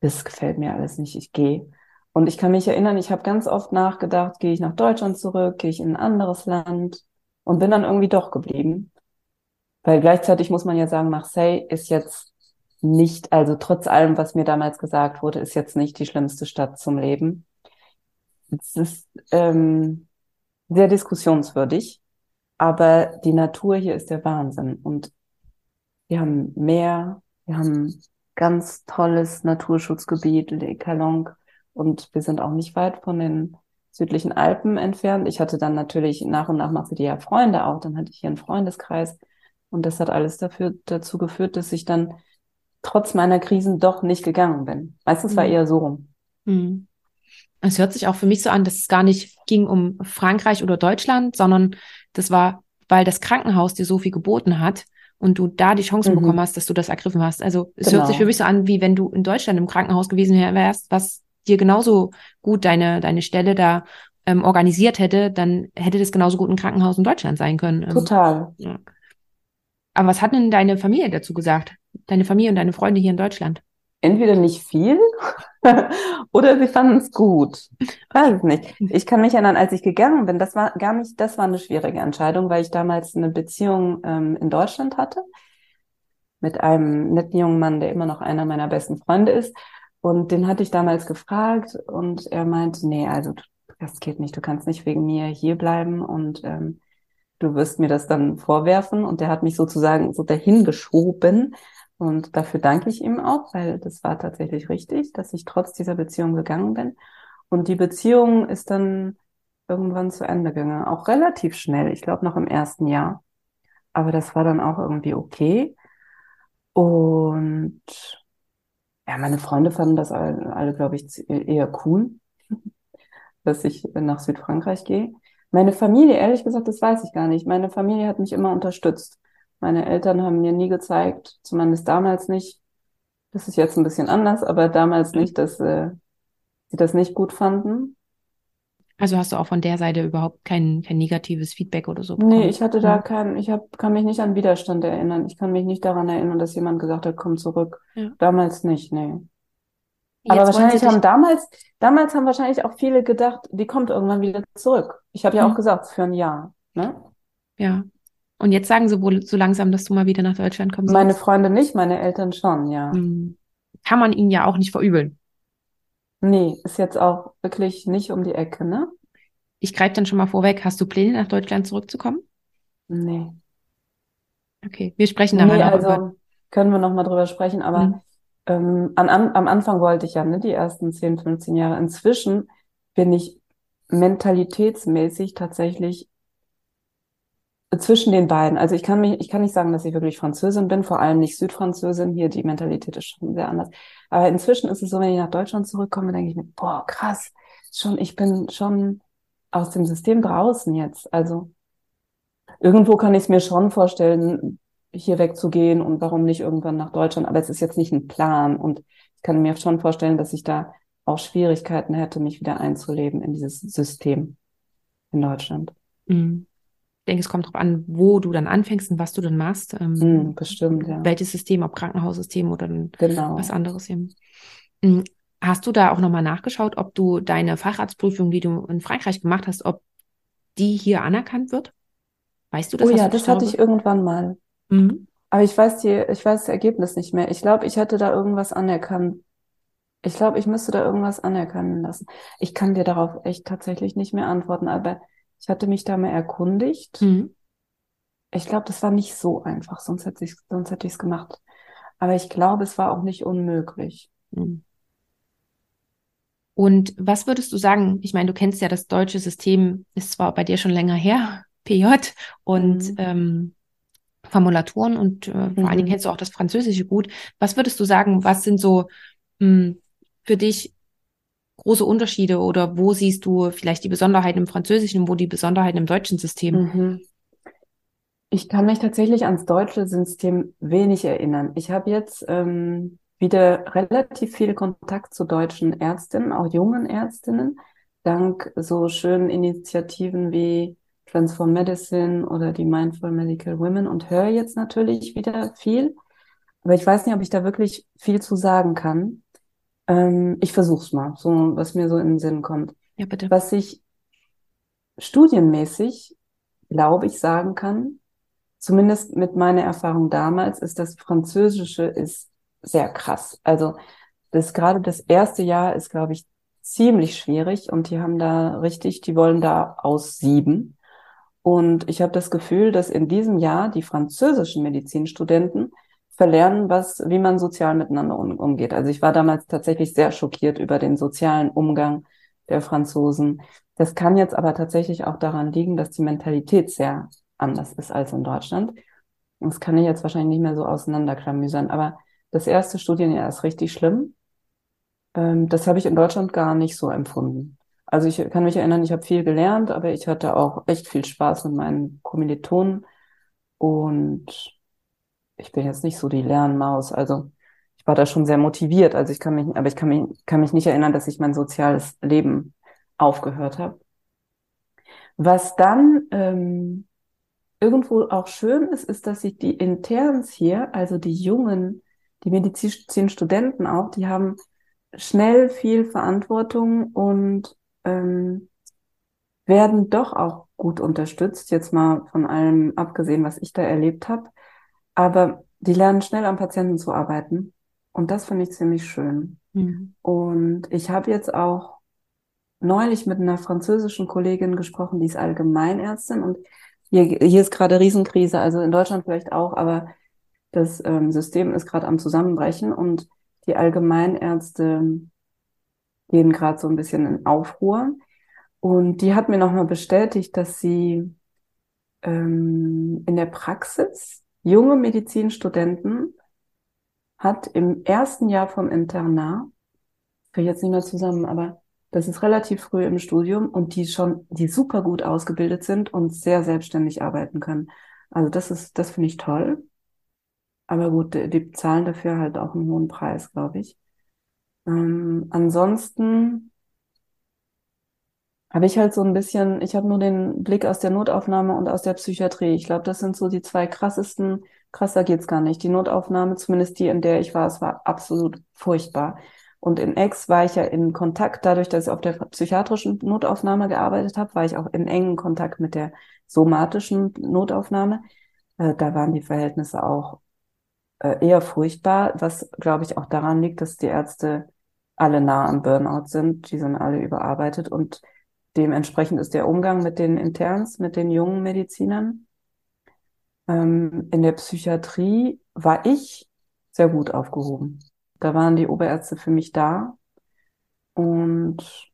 das gefällt mir alles nicht, ich gehe. Und ich kann mich erinnern, ich habe ganz oft nachgedacht, gehe ich nach Deutschland zurück, gehe ich in ein anderes Land und bin dann irgendwie doch geblieben. Weil gleichzeitig muss man ja sagen, Marseille ist jetzt nicht, also trotz allem, was mir damals gesagt wurde, ist jetzt nicht die schlimmste Stadt zum Leben. Es ist ähm, sehr diskussionswürdig, aber die Natur hier ist der Wahnsinn. Und wir haben Meer, wir haben ganz tolles Naturschutzgebiet, Le Calong. Und wir sind auch nicht weit von den südlichen Alpen entfernt. Ich hatte dann natürlich nach und nach machte die ja Freunde auch. Dann hatte ich hier einen Freundeskreis. Und das hat alles dafür, dazu geführt, dass ich dann trotz meiner Krisen doch nicht gegangen bin. Meistens mhm. war eher so rum. Mhm. Es hört sich auch für mich so an, dass es gar nicht ging um Frankreich oder Deutschland, sondern das war, weil das Krankenhaus dir so viel geboten hat, und du da die Chance mhm. bekommen hast, dass du das ergriffen hast. Also es genau. hört sich für mich so an, wie wenn du in Deutschland im Krankenhaus gewesen wärst, was dir genauso gut deine, deine Stelle da ähm, organisiert hätte, dann hätte das genauso gut ein Krankenhaus in Deutschland sein können. Ähm, Total. Ja. Aber was hat denn deine Familie dazu gesagt? Deine Familie und deine Freunde hier in Deutschland? entweder nicht viel oder sie fanden es gut. Weiß es nicht. Ich kann mich erinnern, als ich gegangen bin, das war gar nicht, das war eine schwierige Entscheidung, weil ich damals eine Beziehung ähm, in Deutschland hatte mit einem netten jungen Mann, der immer noch einer meiner besten Freunde ist. Und den hatte ich damals gefragt und er meinte, nee, also das geht nicht, du kannst nicht wegen mir hier bleiben und ähm, du wirst mir das dann vorwerfen. Und der hat mich sozusagen so dahin geschoben und dafür danke ich ihm auch, weil das war tatsächlich richtig, dass ich trotz dieser Beziehung gegangen bin. Und die Beziehung ist dann irgendwann zu Ende gegangen. Auch relativ schnell, ich glaube noch im ersten Jahr. Aber das war dann auch irgendwie okay. Und ja, meine Freunde fanden das alle, alle glaube ich, eher cool, dass ich nach Südfrankreich gehe. Meine Familie, ehrlich gesagt, das weiß ich gar nicht. Meine Familie hat mich immer unterstützt. Meine Eltern haben mir nie gezeigt, zumindest damals nicht, das ist jetzt ein bisschen anders, aber damals nicht, dass äh, sie das nicht gut fanden. Also hast du auch von der Seite überhaupt kein, kein negatives Feedback oder so bekommen? Nee, ich hatte da mhm. keinen, ich hab, kann mich nicht an Widerstand erinnern. Ich kann mich nicht daran erinnern, dass jemand gesagt hat, komm zurück. Ja. Damals nicht, nee. Jetzt Aber wahrscheinlich haben damals, damals haben wahrscheinlich auch viele gedacht, die kommt irgendwann wieder zurück. Ich habe ja auch mhm. gesagt, für ein Jahr. Ne? Ja. Und jetzt sagen sie wohl so langsam, dass du mal wieder nach Deutschland kommst. Meine Freunde nicht, meine Eltern schon, ja. Mhm. Kann man ihnen ja auch nicht verübeln. Nee, ist jetzt auch wirklich nicht um die Ecke, ne? Ich greife dann schon mal vorweg. Hast du Pläne, nach Deutschland zurückzukommen? Nee. Okay, wir sprechen nachher nee, also über... können wir noch mal drüber sprechen, aber mhm. ähm, an, am Anfang wollte ich ja, ne, die ersten 10, 15 Jahre. Inzwischen bin ich mentalitätsmäßig tatsächlich zwischen den beiden. Also ich kann mich, ich kann nicht sagen, dass ich wirklich Französin bin, vor allem nicht Südfranzösin. Hier die Mentalität ist schon sehr anders. Aber inzwischen ist es so, wenn ich nach Deutschland zurückkomme, denke ich mir, boah, krass, schon, ich bin schon aus dem System draußen jetzt. Also irgendwo kann ich es mir schon vorstellen, hier wegzugehen und warum nicht irgendwann nach Deutschland. Aber es ist jetzt nicht ein Plan und ich kann mir schon vorstellen, dass ich da auch Schwierigkeiten hätte, mich wieder einzuleben in dieses System in Deutschland. Mhm denke, es kommt darauf an, wo du dann anfängst und was du dann machst. Ähm, mm, bestimmt, ja. Welches System, ob Krankenhaussystem oder genau. was anderes eben. Hm, hast du da auch nochmal nachgeschaut, ob du deine Facharztprüfung, die du in Frankreich gemacht hast, ob die hier anerkannt wird? Weißt du das? Oh ja, das hatte ich irgendwann mal. Mhm. Aber ich weiß die, ich weiß das Ergebnis nicht mehr. Ich glaube, ich hätte da irgendwas anerkannt. Ich glaube, ich müsste da irgendwas anerkennen lassen. Ich kann dir darauf echt tatsächlich nicht mehr antworten, aber ich hatte mich da mal erkundigt. Mhm. Ich glaube, das war nicht so einfach, sonst hätte ich sonst hätte ich es gemacht. Aber ich glaube, es war auch nicht unmöglich. Mhm. Und was würdest du sagen? Ich meine, du kennst ja das deutsche System, ist zwar bei dir schon länger her, PJ und mhm. ähm, Formulaturen und äh, vor allen Dingen mhm. kennst du auch das Französische gut. Was würdest du sagen, was sind so mh, hm, für dich große Unterschiede oder wo siehst du vielleicht die Besonderheiten im Französischen wo die Besonderheiten im deutschen System? Mhm. Ich kann mich tatsächlich ans deutsche System wenig erinnern. Ich habe jetzt ähm, wieder relativ viel Kontakt zu deutschen Ärztinnen, auch jungen Ärztinnen, dank so schönen Initiativen wie Transform Medicine oder die Mindful Medical Women und höre jetzt natürlich wieder viel. Aber ich weiß nicht, ob ich da wirklich viel zu sagen kann. Ähm, ich versuch's mal, so was mir so in den Sinn kommt. Ja, bitte. Was ich studienmäßig, glaube ich, sagen kann, zumindest mit meiner Erfahrung damals, ist das Französische ist sehr krass. Also das gerade das erste Jahr ist, glaube ich, ziemlich schwierig und die haben da richtig, die wollen da aussieben. Und ich habe das Gefühl, dass in diesem Jahr die französischen Medizinstudenten verlernen, was, wie man sozial miteinander um, umgeht. Also ich war damals tatsächlich sehr schockiert über den sozialen Umgang der Franzosen. Das kann jetzt aber tatsächlich auch daran liegen, dass die Mentalität sehr anders ist als in Deutschland. Das kann ich jetzt wahrscheinlich nicht mehr so auseinanderklamüsern. Aber das erste Studienjahr ist richtig schlimm. Ähm, das habe ich in Deutschland gar nicht so empfunden. Also ich kann mich erinnern, ich habe viel gelernt, aber ich hatte auch echt viel Spaß mit meinen Kommilitonen und ich bin jetzt nicht so die Lernmaus. Also ich war da schon sehr motiviert. Also ich kann mich, aber ich kann mich, kann mich nicht erinnern, dass ich mein soziales Leben aufgehört habe. Was dann ähm, irgendwo auch schön ist, ist, dass sich die Interns hier, also die jungen, die Medizinstudenten auch, die haben schnell viel Verantwortung und ähm, werden doch auch gut unterstützt, jetzt mal von allem abgesehen, was ich da erlebt habe. Aber die lernen schnell am Patienten zu arbeiten. Und das finde ich ziemlich schön. Mhm. Und ich habe jetzt auch neulich mit einer französischen Kollegin gesprochen, die ist Allgemeinärztin und hier, hier ist gerade Riesenkrise, also in Deutschland vielleicht auch, aber das ähm, System ist gerade am Zusammenbrechen und die Allgemeinärzte gehen gerade so ein bisschen in Aufruhr. Und die hat mir nochmal bestätigt, dass sie ähm, in der Praxis junge Medizinstudenten hat im ersten Jahr vom Internat, kriege ich jetzt nicht mehr zusammen, aber das ist relativ früh im Studium und die schon, die super gut ausgebildet sind und sehr selbstständig arbeiten können. Also das ist, das finde ich toll. Aber gut, die, die zahlen dafür halt auch einen hohen Preis, glaube ich. Ähm, ansonsten habe ich halt so ein bisschen, ich habe nur den Blick aus der Notaufnahme und aus der Psychiatrie. Ich glaube, das sind so die zwei krassesten, krasser geht's gar nicht. Die Notaufnahme, zumindest die, in der ich war, es war absolut furchtbar. Und in Ex war ich ja in Kontakt, dadurch, dass ich auf der psychiatrischen Notaufnahme gearbeitet habe, war ich auch in engen Kontakt mit der somatischen Notaufnahme. Äh, da waren die Verhältnisse auch äh, eher furchtbar, was, glaube ich, auch daran liegt, dass die Ärzte alle nah am Burnout sind. Die sind alle überarbeitet und dementsprechend ist der Umgang mit den Interns, mit den jungen Medizinern. Ähm, in der Psychiatrie war ich sehr gut aufgehoben. Da waren die Oberärzte für mich da. Und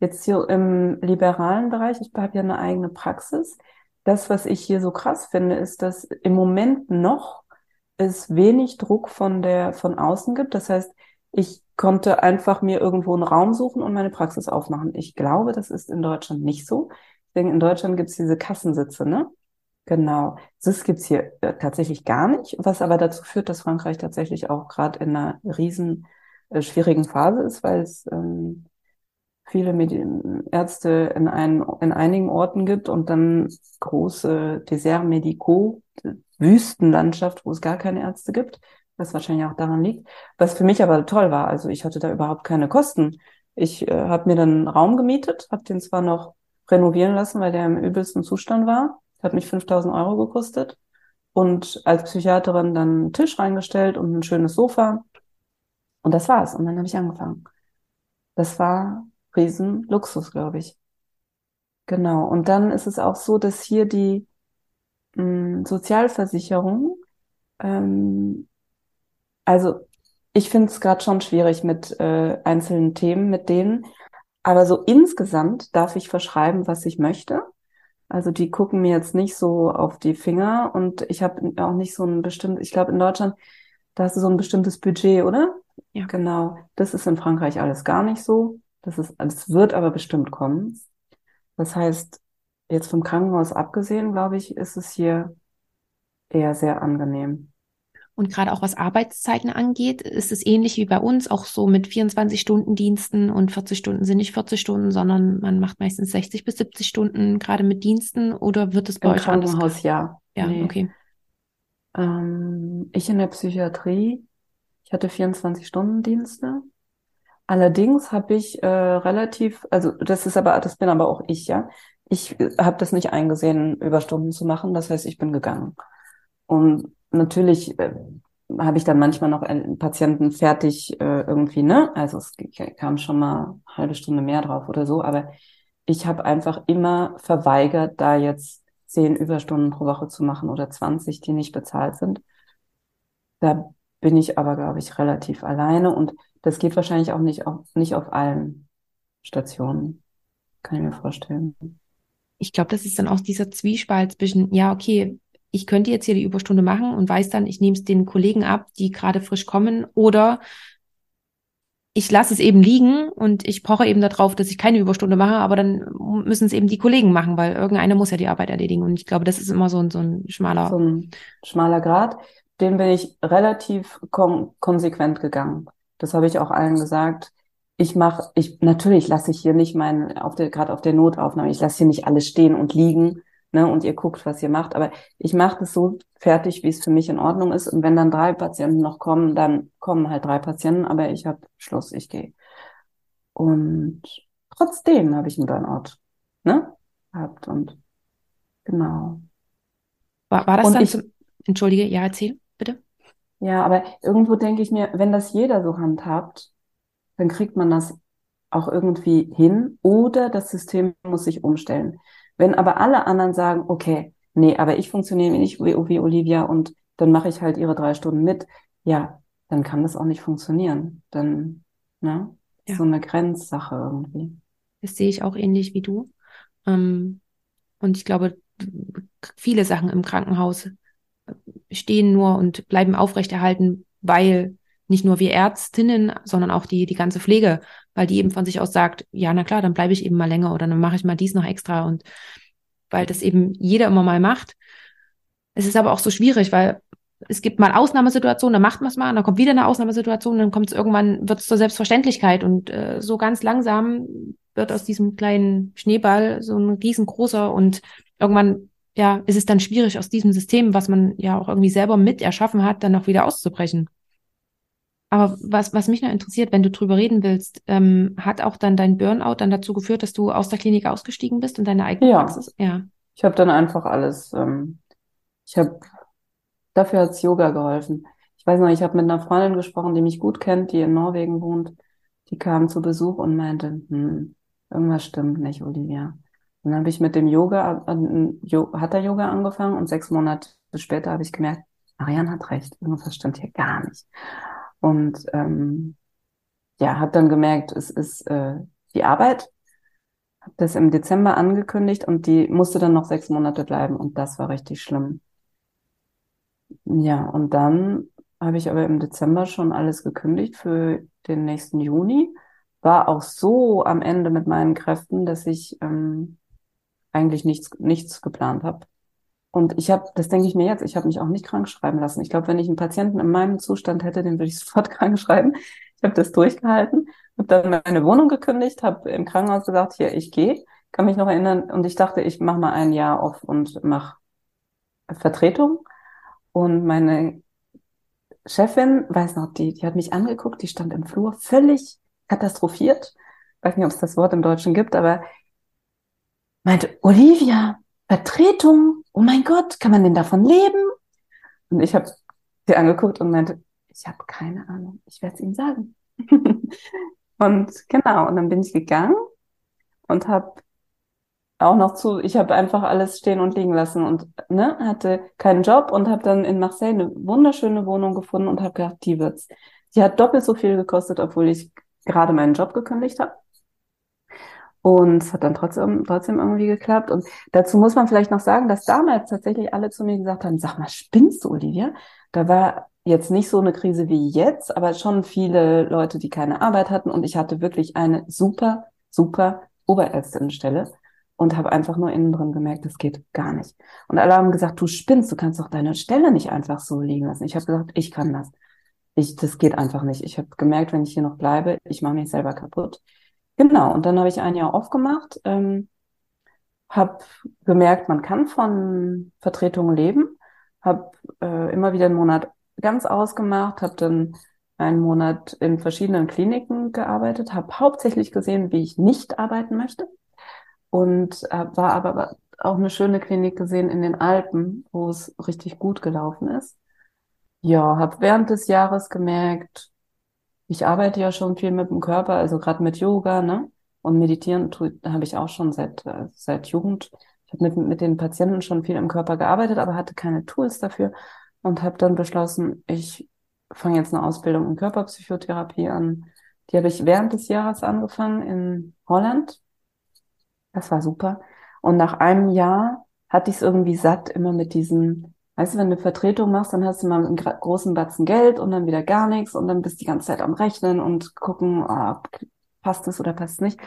jetzt hier im liberalen Bereich, ich habe ja eine eigene Praxis. Das, was ich hier so krass finde, ist, dass im Moment noch es wenig Druck von der, von außen gibt. Das heißt, ich konnte einfach mir irgendwo einen Raum suchen und meine Praxis aufmachen. Ich glaube, das ist in Deutschland nicht so. Denke, in Deutschland gibt es diese Kassensitze, ne? Genau. Das gibt's hier äh, tatsächlich gar nicht, was aber dazu führt, dass Frankreich tatsächlich auch gerade in einer riesen äh, schwierigen Phase ist, weil es ähm, viele Medi Ärzte in, ein, in einigen Orten gibt und dann große Desert Medicaux, Wüstenlandschaft, wo es gar keine Ärzte gibt, was wahrscheinlich auch daran liegt. Was für mich aber toll war, also ich hatte da überhaupt keine Kosten. Ich äh, habe mir dann einen Raum gemietet, habe den zwar noch renovieren lassen, weil der im übelsten Zustand war hat mich 5000 Euro gekostet. Und als Psychiaterin dann einen Tisch reingestellt und ein schönes Sofa. Und das war's. Und dann habe ich angefangen. Das war riesen Luxus, glaube ich. Genau. Und dann ist es auch so, dass hier die mh, hm, Sozialversicherung, ähm, also ich finde es gerade schon schwierig mit äh, einzelnen Themen, mit denen. Aber so insgesamt darf ich verschreiben, was ich möchte. Also die gucken mir jetzt nicht so auf die Finger und ich habe auch nicht so ein bestimmtes, ich glaube in Deutschland, da hast du so ein bestimmtes Budget, oder? Ja. Genau. Das ist in Frankreich alles gar nicht so. Das ist, das wird aber bestimmt kommen. Das heißt, jetzt vom Krankenhaus abgesehen, glaube ich, ist es hier eher sehr angenehm. Und gerade auch was Arbeitszeiten angeht, ist es ähnlich wie bei uns, auch so mit 24-Stunden-Diensten und 40 Stunden sind nicht 40 Stunden, sondern man macht meistens 60 bis 70 Stunden gerade mit Diensten oder wird es bei Im euch Krankenhaus, ja. Ja, nee. okay. Ähm, ich in der Psychiatrie, ich hatte 24-Stunden-Dienste. Allerdings habe ich äh, relativ, also das ist aber, das bin aber auch ich, ja. Ich habe das nicht eingesehen, Überstunden zu machen. Das heißt, ich bin gegangen. Und natürlich äh, habe ich dann manchmal noch einen Patienten fertig äh, irgendwie, ne? Also es kam schon mal eine halbe Stunde mehr drauf oder so, aber ich habe einfach immer verweigert, da jetzt zehn Überstunden pro Woche zu machen oder 20, die nicht bezahlt sind. Da bin ich aber, glaube ich, relativ alleine und das geht wahrscheinlich auch nicht auf, nicht auf allen Stationen. Kann ich mir vorstellen. Ich glaube, das ist dann auch dieser Zwiespalt zwischen, ja, okay, ich könnte jetzt hier die Überstunde machen und weiß dann, ich nehme es den Kollegen ab, die gerade frisch kommen, oder ich lasse es eben liegen und ich poche eben darauf, dass ich keine Überstunde mache, aber dann müssen es eben die Kollegen machen, weil irgendeiner muss ja die Arbeit erledigen. Und ich glaube, das ist immer so ein, so ein schmaler. So ein schmaler Grad. Den bin ich relativ kon konsequent gegangen. Das habe ich auch allen gesagt. Ich mache, ich natürlich lasse ich hier nicht meinen, auf der, gerade auf der Notaufnahme, ich lasse hier nicht alles stehen und liegen, ne, und ihr guckt, was ihr macht. Aber ich mache das so fertig, wie es für mich in Ordnung ist. Und wenn dann drei Patienten noch kommen, dann kommen halt drei Patienten, aber ich habe Schluss, ich gehe. Und trotzdem habe ich einen Burnout, ne, gehabt und genau. War, war das und dann ich, zum, entschuldige, ja, erzähl, bitte. Ja, aber irgendwo denke ich mir, wenn das jeder so handhabt, dann kriegt man das auch irgendwie hin oder das System muss sich umstellen. Wenn aber alle anderen sagen, okay, nee, aber ich funktioniere nicht wie, wie Olivia und dann mache ich halt ihre drei Stunden mit, ja, dann kann das auch nicht funktionieren. Dann, ne, ja. so eine Grenzsache irgendwie. Das sehe ich auch ähnlich wie du. Ähm, und ich glaube, viele Sachen im Krankenhaus stehen nur und bleiben aufrechterhalten, weil nicht nur wir Ärztinnen, sondern auch die, die ganze Pflege, weil die eben von sich aus sagt, ja, na klar, dann bleibe ich eben mal länger oder dann mache ich mal dies noch extra und weil das eben jeder immer mal macht. Es ist aber auch so schwierig, weil es gibt mal Ausnahmesituationen, dann macht man es mal, dann kommt wieder eine Ausnahmesituation, dann kommt es irgendwann, wird es zur Selbstverständlichkeit und äh, so ganz langsam wird aus diesem kleinen Schneeball so ein riesengroßer und irgendwann ja ist es dann schwierig aus diesem System, was man ja auch irgendwie selber mit erschaffen hat, dann noch wieder auszubrechen. Aber was, was mich noch interessiert, wenn du drüber reden willst, ähm, hat auch dann dein Burnout dann dazu geführt, dass du aus der Klinik ausgestiegen bist und deine eigene Ja, Praxis? Ja. ich habe dann einfach alles, ähm, ich habe, dafür hat's Yoga geholfen. Ich weiß noch, ich habe mit einer Freundin gesprochen, die mich gut kennt, die in Norwegen wohnt. Die kam zu Besuch und meinte, hm, irgendwas stimmt nicht, Olivia. Und dann habe ich mit dem Yoga, äh, hat er Yoga angefangen und sechs Monate später habe ich gemerkt, Marianne hat recht, irgendwas stimmt hier gar nicht. Und ähm, ja, habe dann gemerkt, es ist äh, die Arbeit, habe das im Dezember angekündigt und die musste dann noch sechs Monate bleiben und das war richtig schlimm. Ja, und dann habe ich aber im Dezember schon alles gekündigt für den nächsten Juni. War auch so am Ende mit meinen Kräften, dass ich ähm, eigentlich nichts, nichts geplant habe. Und ich habe, das denke ich mir jetzt, ich habe mich auch nicht krank schreiben lassen. Ich glaube, wenn ich einen Patienten in meinem Zustand hätte, den würde ich sofort krank schreiben. Ich habe das durchgehalten, habe dann meine Wohnung gekündigt, habe im Krankenhaus gesagt, hier, ich gehe. Kann mich noch erinnern und ich dachte, ich mache mal ein Jahr auf und mache Vertretung. Und meine Chefin, weiß noch, die, die hat mich angeguckt, die stand im Flur, völlig katastrophiert. Weiß nicht, ob es das Wort im Deutschen gibt, aber meinte, Olivia, Vertretung, oh mein Gott, kann man denn davon leben? Und ich habe sie angeguckt und meinte, ich habe keine Ahnung, ich werde es Ihnen sagen. und genau, und dann bin ich gegangen und habe auch noch zu, ich habe einfach alles stehen und liegen lassen und ne, hatte keinen Job und habe dann in Marseille eine wunderschöne Wohnung gefunden und habe gedacht, die wird's. Die hat doppelt so viel gekostet, obwohl ich gerade meinen Job gekündigt habe. Und es hat dann trotzdem, trotzdem irgendwie geklappt. Und dazu muss man vielleicht noch sagen, dass damals tatsächlich alle zu mir gesagt haben, sag mal, spinnst du, Olivia? Da war jetzt nicht so eine Krise wie jetzt, aber schon viele Leute, die keine Arbeit hatten. Und ich hatte wirklich eine super, super Oberärztinnenstelle und habe einfach nur innen drin gemerkt, das geht gar nicht. Und alle haben gesagt, du spinnst, du kannst doch deine Stelle nicht einfach so liegen lassen. Ich habe gesagt, ich kann das. Ich, das geht einfach nicht. Ich habe gemerkt, wenn ich hier noch bleibe, ich mache mich selber kaputt. Genau, und dann habe ich ein Jahr aufgemacht, ähm, habe gemerkt, man kann von Vertretungen leben, habe äh, immer wieder einen Monat ganz ausgemacht, habe dann einen Monat in verschiedenen Kliniken gearbeitet, habe hauptsächlich gesehen, wie ich nicht arbeiten möchte und äh, war aber auch eine schöne Klinik gesehen in den Alpen, wo es richtig gut gelaufen ist. Ja, habe während des Jahres gemerkt, ich arbeite ja schon viel mit dem Körper, also gerade mit Yoga, ne? Und meditieren habe ich auch schon seit äh, seit Jugend. Ich habe mit mit den Patienten schon viel im Körper gearbeitet, aber hatte keine Tools dafür und habe dann beschlossen, ich fange jetzt eine Ausbildung in Körperpsychotherapie an. Die habe ich während des Jahres angefangen in Holland. Das war super. Und nach einem Jahr hatte ich es irgendwie satt, immer mit diesen Weißt du, wenn du eine Vertretung machst, dann hast du mal einen großen Batzen Geld und dann wieder gar nichts und dann bist du die ganze Zeit am Rechnen und gucken, oh, passt es oder passt es nicht.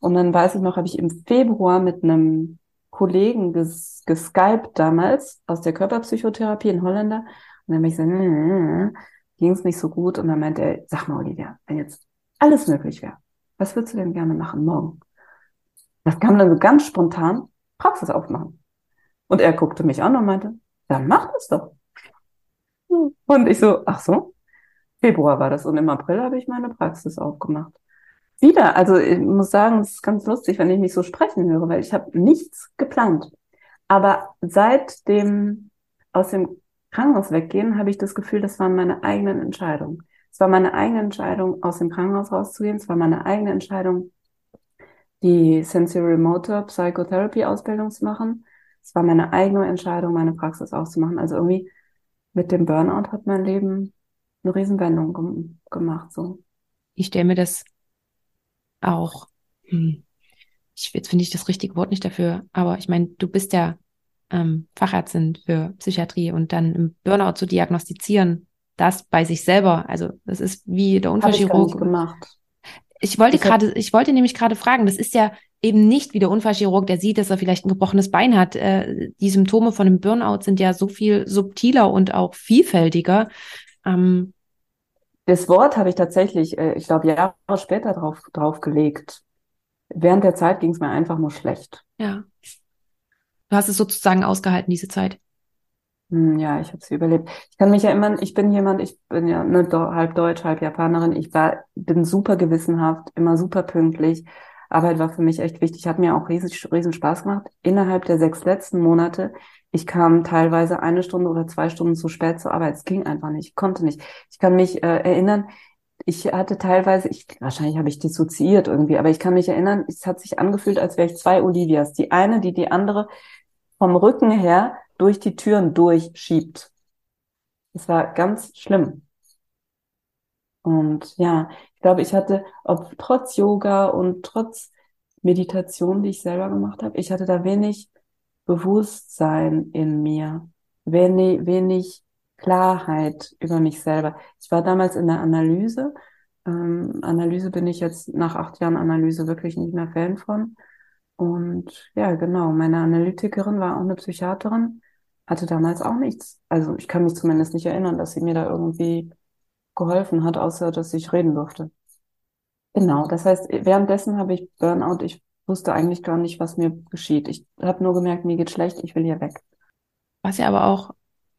Und dann weiß ich noch, habe ich im Februar mit einem Kollegen ges geskypt damals aus der Körperpsychotherapie in Holländer und dann bin ich so, ging es nicht so gut und dann meinte er, sag mal Olivia, wenn jetzt alles möglich wäre, was würdest du denn gerne machen morgen? Das kam dann so ganz spontan, Praxis aufmachen. Und er guckte mich an und meinte, dann mach das doch. Und ich so, ach so, Februar war das und im April habe ich meine Praxis aufgemacht. Wieder, also ich muss sagen, es ist ganz lustig, wenn ich mich so sprechen höre, weil ich habe nichts geplant. Aber seit dem aus dem Krankenhaus weggehen, habe ich das Gefühl, das waren meine eigenen Entscheidungen. Es war meine eigene Entscheidung, aus dem Krankenhaus rauszugehen. Es war meine eigene Entscheidung, die Sensory Motor Psychotherapy Ausbildung zu machen. Es war meine eigene Entscheidung, meine Praxis auszumachen. Also irgendwie mit dem Burnout hat mein Leben eine Riesenwendung gem gemacht. So. Ich stelle mir das auch, hm, ich, jetzt finde ich das richtige Wort nicht dafür, aber ich meine, du bist ja ähm, Fachärztin für Psychiatrie und dann im Burnout zu diagnostizieren, das bei sich selber, also das ist wie der Unfallchirurg. Ich gemacht. Ich wollte gerade, ich wollte nämlich gerade fragen, das ist ja eben nicht wie der Unfallchirurg, der sieht, dass er vielleicht ein gebrochenes Bein hat. Äh, die Symptome von einem Burnout sind ja so viel subtiler und auch vielfältiger. Ähm, das Wort habe ich tatsächlich, äh, ich glaube, Jahre später drauf, drauf gelegt. Während der Zeit ging es mir einfach nur schlecht. Ja. Du hast es sozusagen ausgehalten, diese Zeit. Hm, ja, ich habe sie überlebt. Ich kann mich ja immer, ich bin jemand, ich bin ja ne, halb Deutsch, halb Japanerin. Ich war, bin super gewissenhaft, immer super pünktlich. Arbeit war für mich echt wichtig, hat mir auch riesen, riesen Spaß gemacht. Innerhalb der sechs letzten Monate, ich kam teilweise eine Stunde oder zwei Stunden zu spät zur Arbeit. Es ging einfach nicht, ich konnte nicht. Ich kann mich äh, erinnern, ich hatte teilweise, ich, wahrscheinlich habe ich dissoziiert irgendwie, aber ich kann mich erinnern, es hat sich angefühlt, als wäre ich zwei Olivias. Die eine, die die andere vom Rücken her durch die Türen durchschiebt. Es war ganz schlimm. Und ja, glaube, ich hatte, ob trotz Yoga und trotz Meditation, die ich selber gemacht habe, ich hatte da wenig Bewusstsein in mir, wenig, wenig Klarheit über mich selber. Ich war damals in der Analyse. Ähm, Analyse bin ich jetzt nach acht Jahren Analyse wirklich nicht mehr Fan von. Und ja, genau, meine Analytikerin war auch eine Psychiaterin, hatte damals auch nichts. Also ich kann mich zumindest nicht erinnern, dass sie mir da irgendwie geholfen hat, außer dass ich reden durfte. Genau, das heißt, währenddessen habe ich Burnout, ich wusste eigentlich gar nicht, was mir geschieht. Ich habe nur gemerkt, mir geht schlecht, ich will hier weg. Was ja aber auch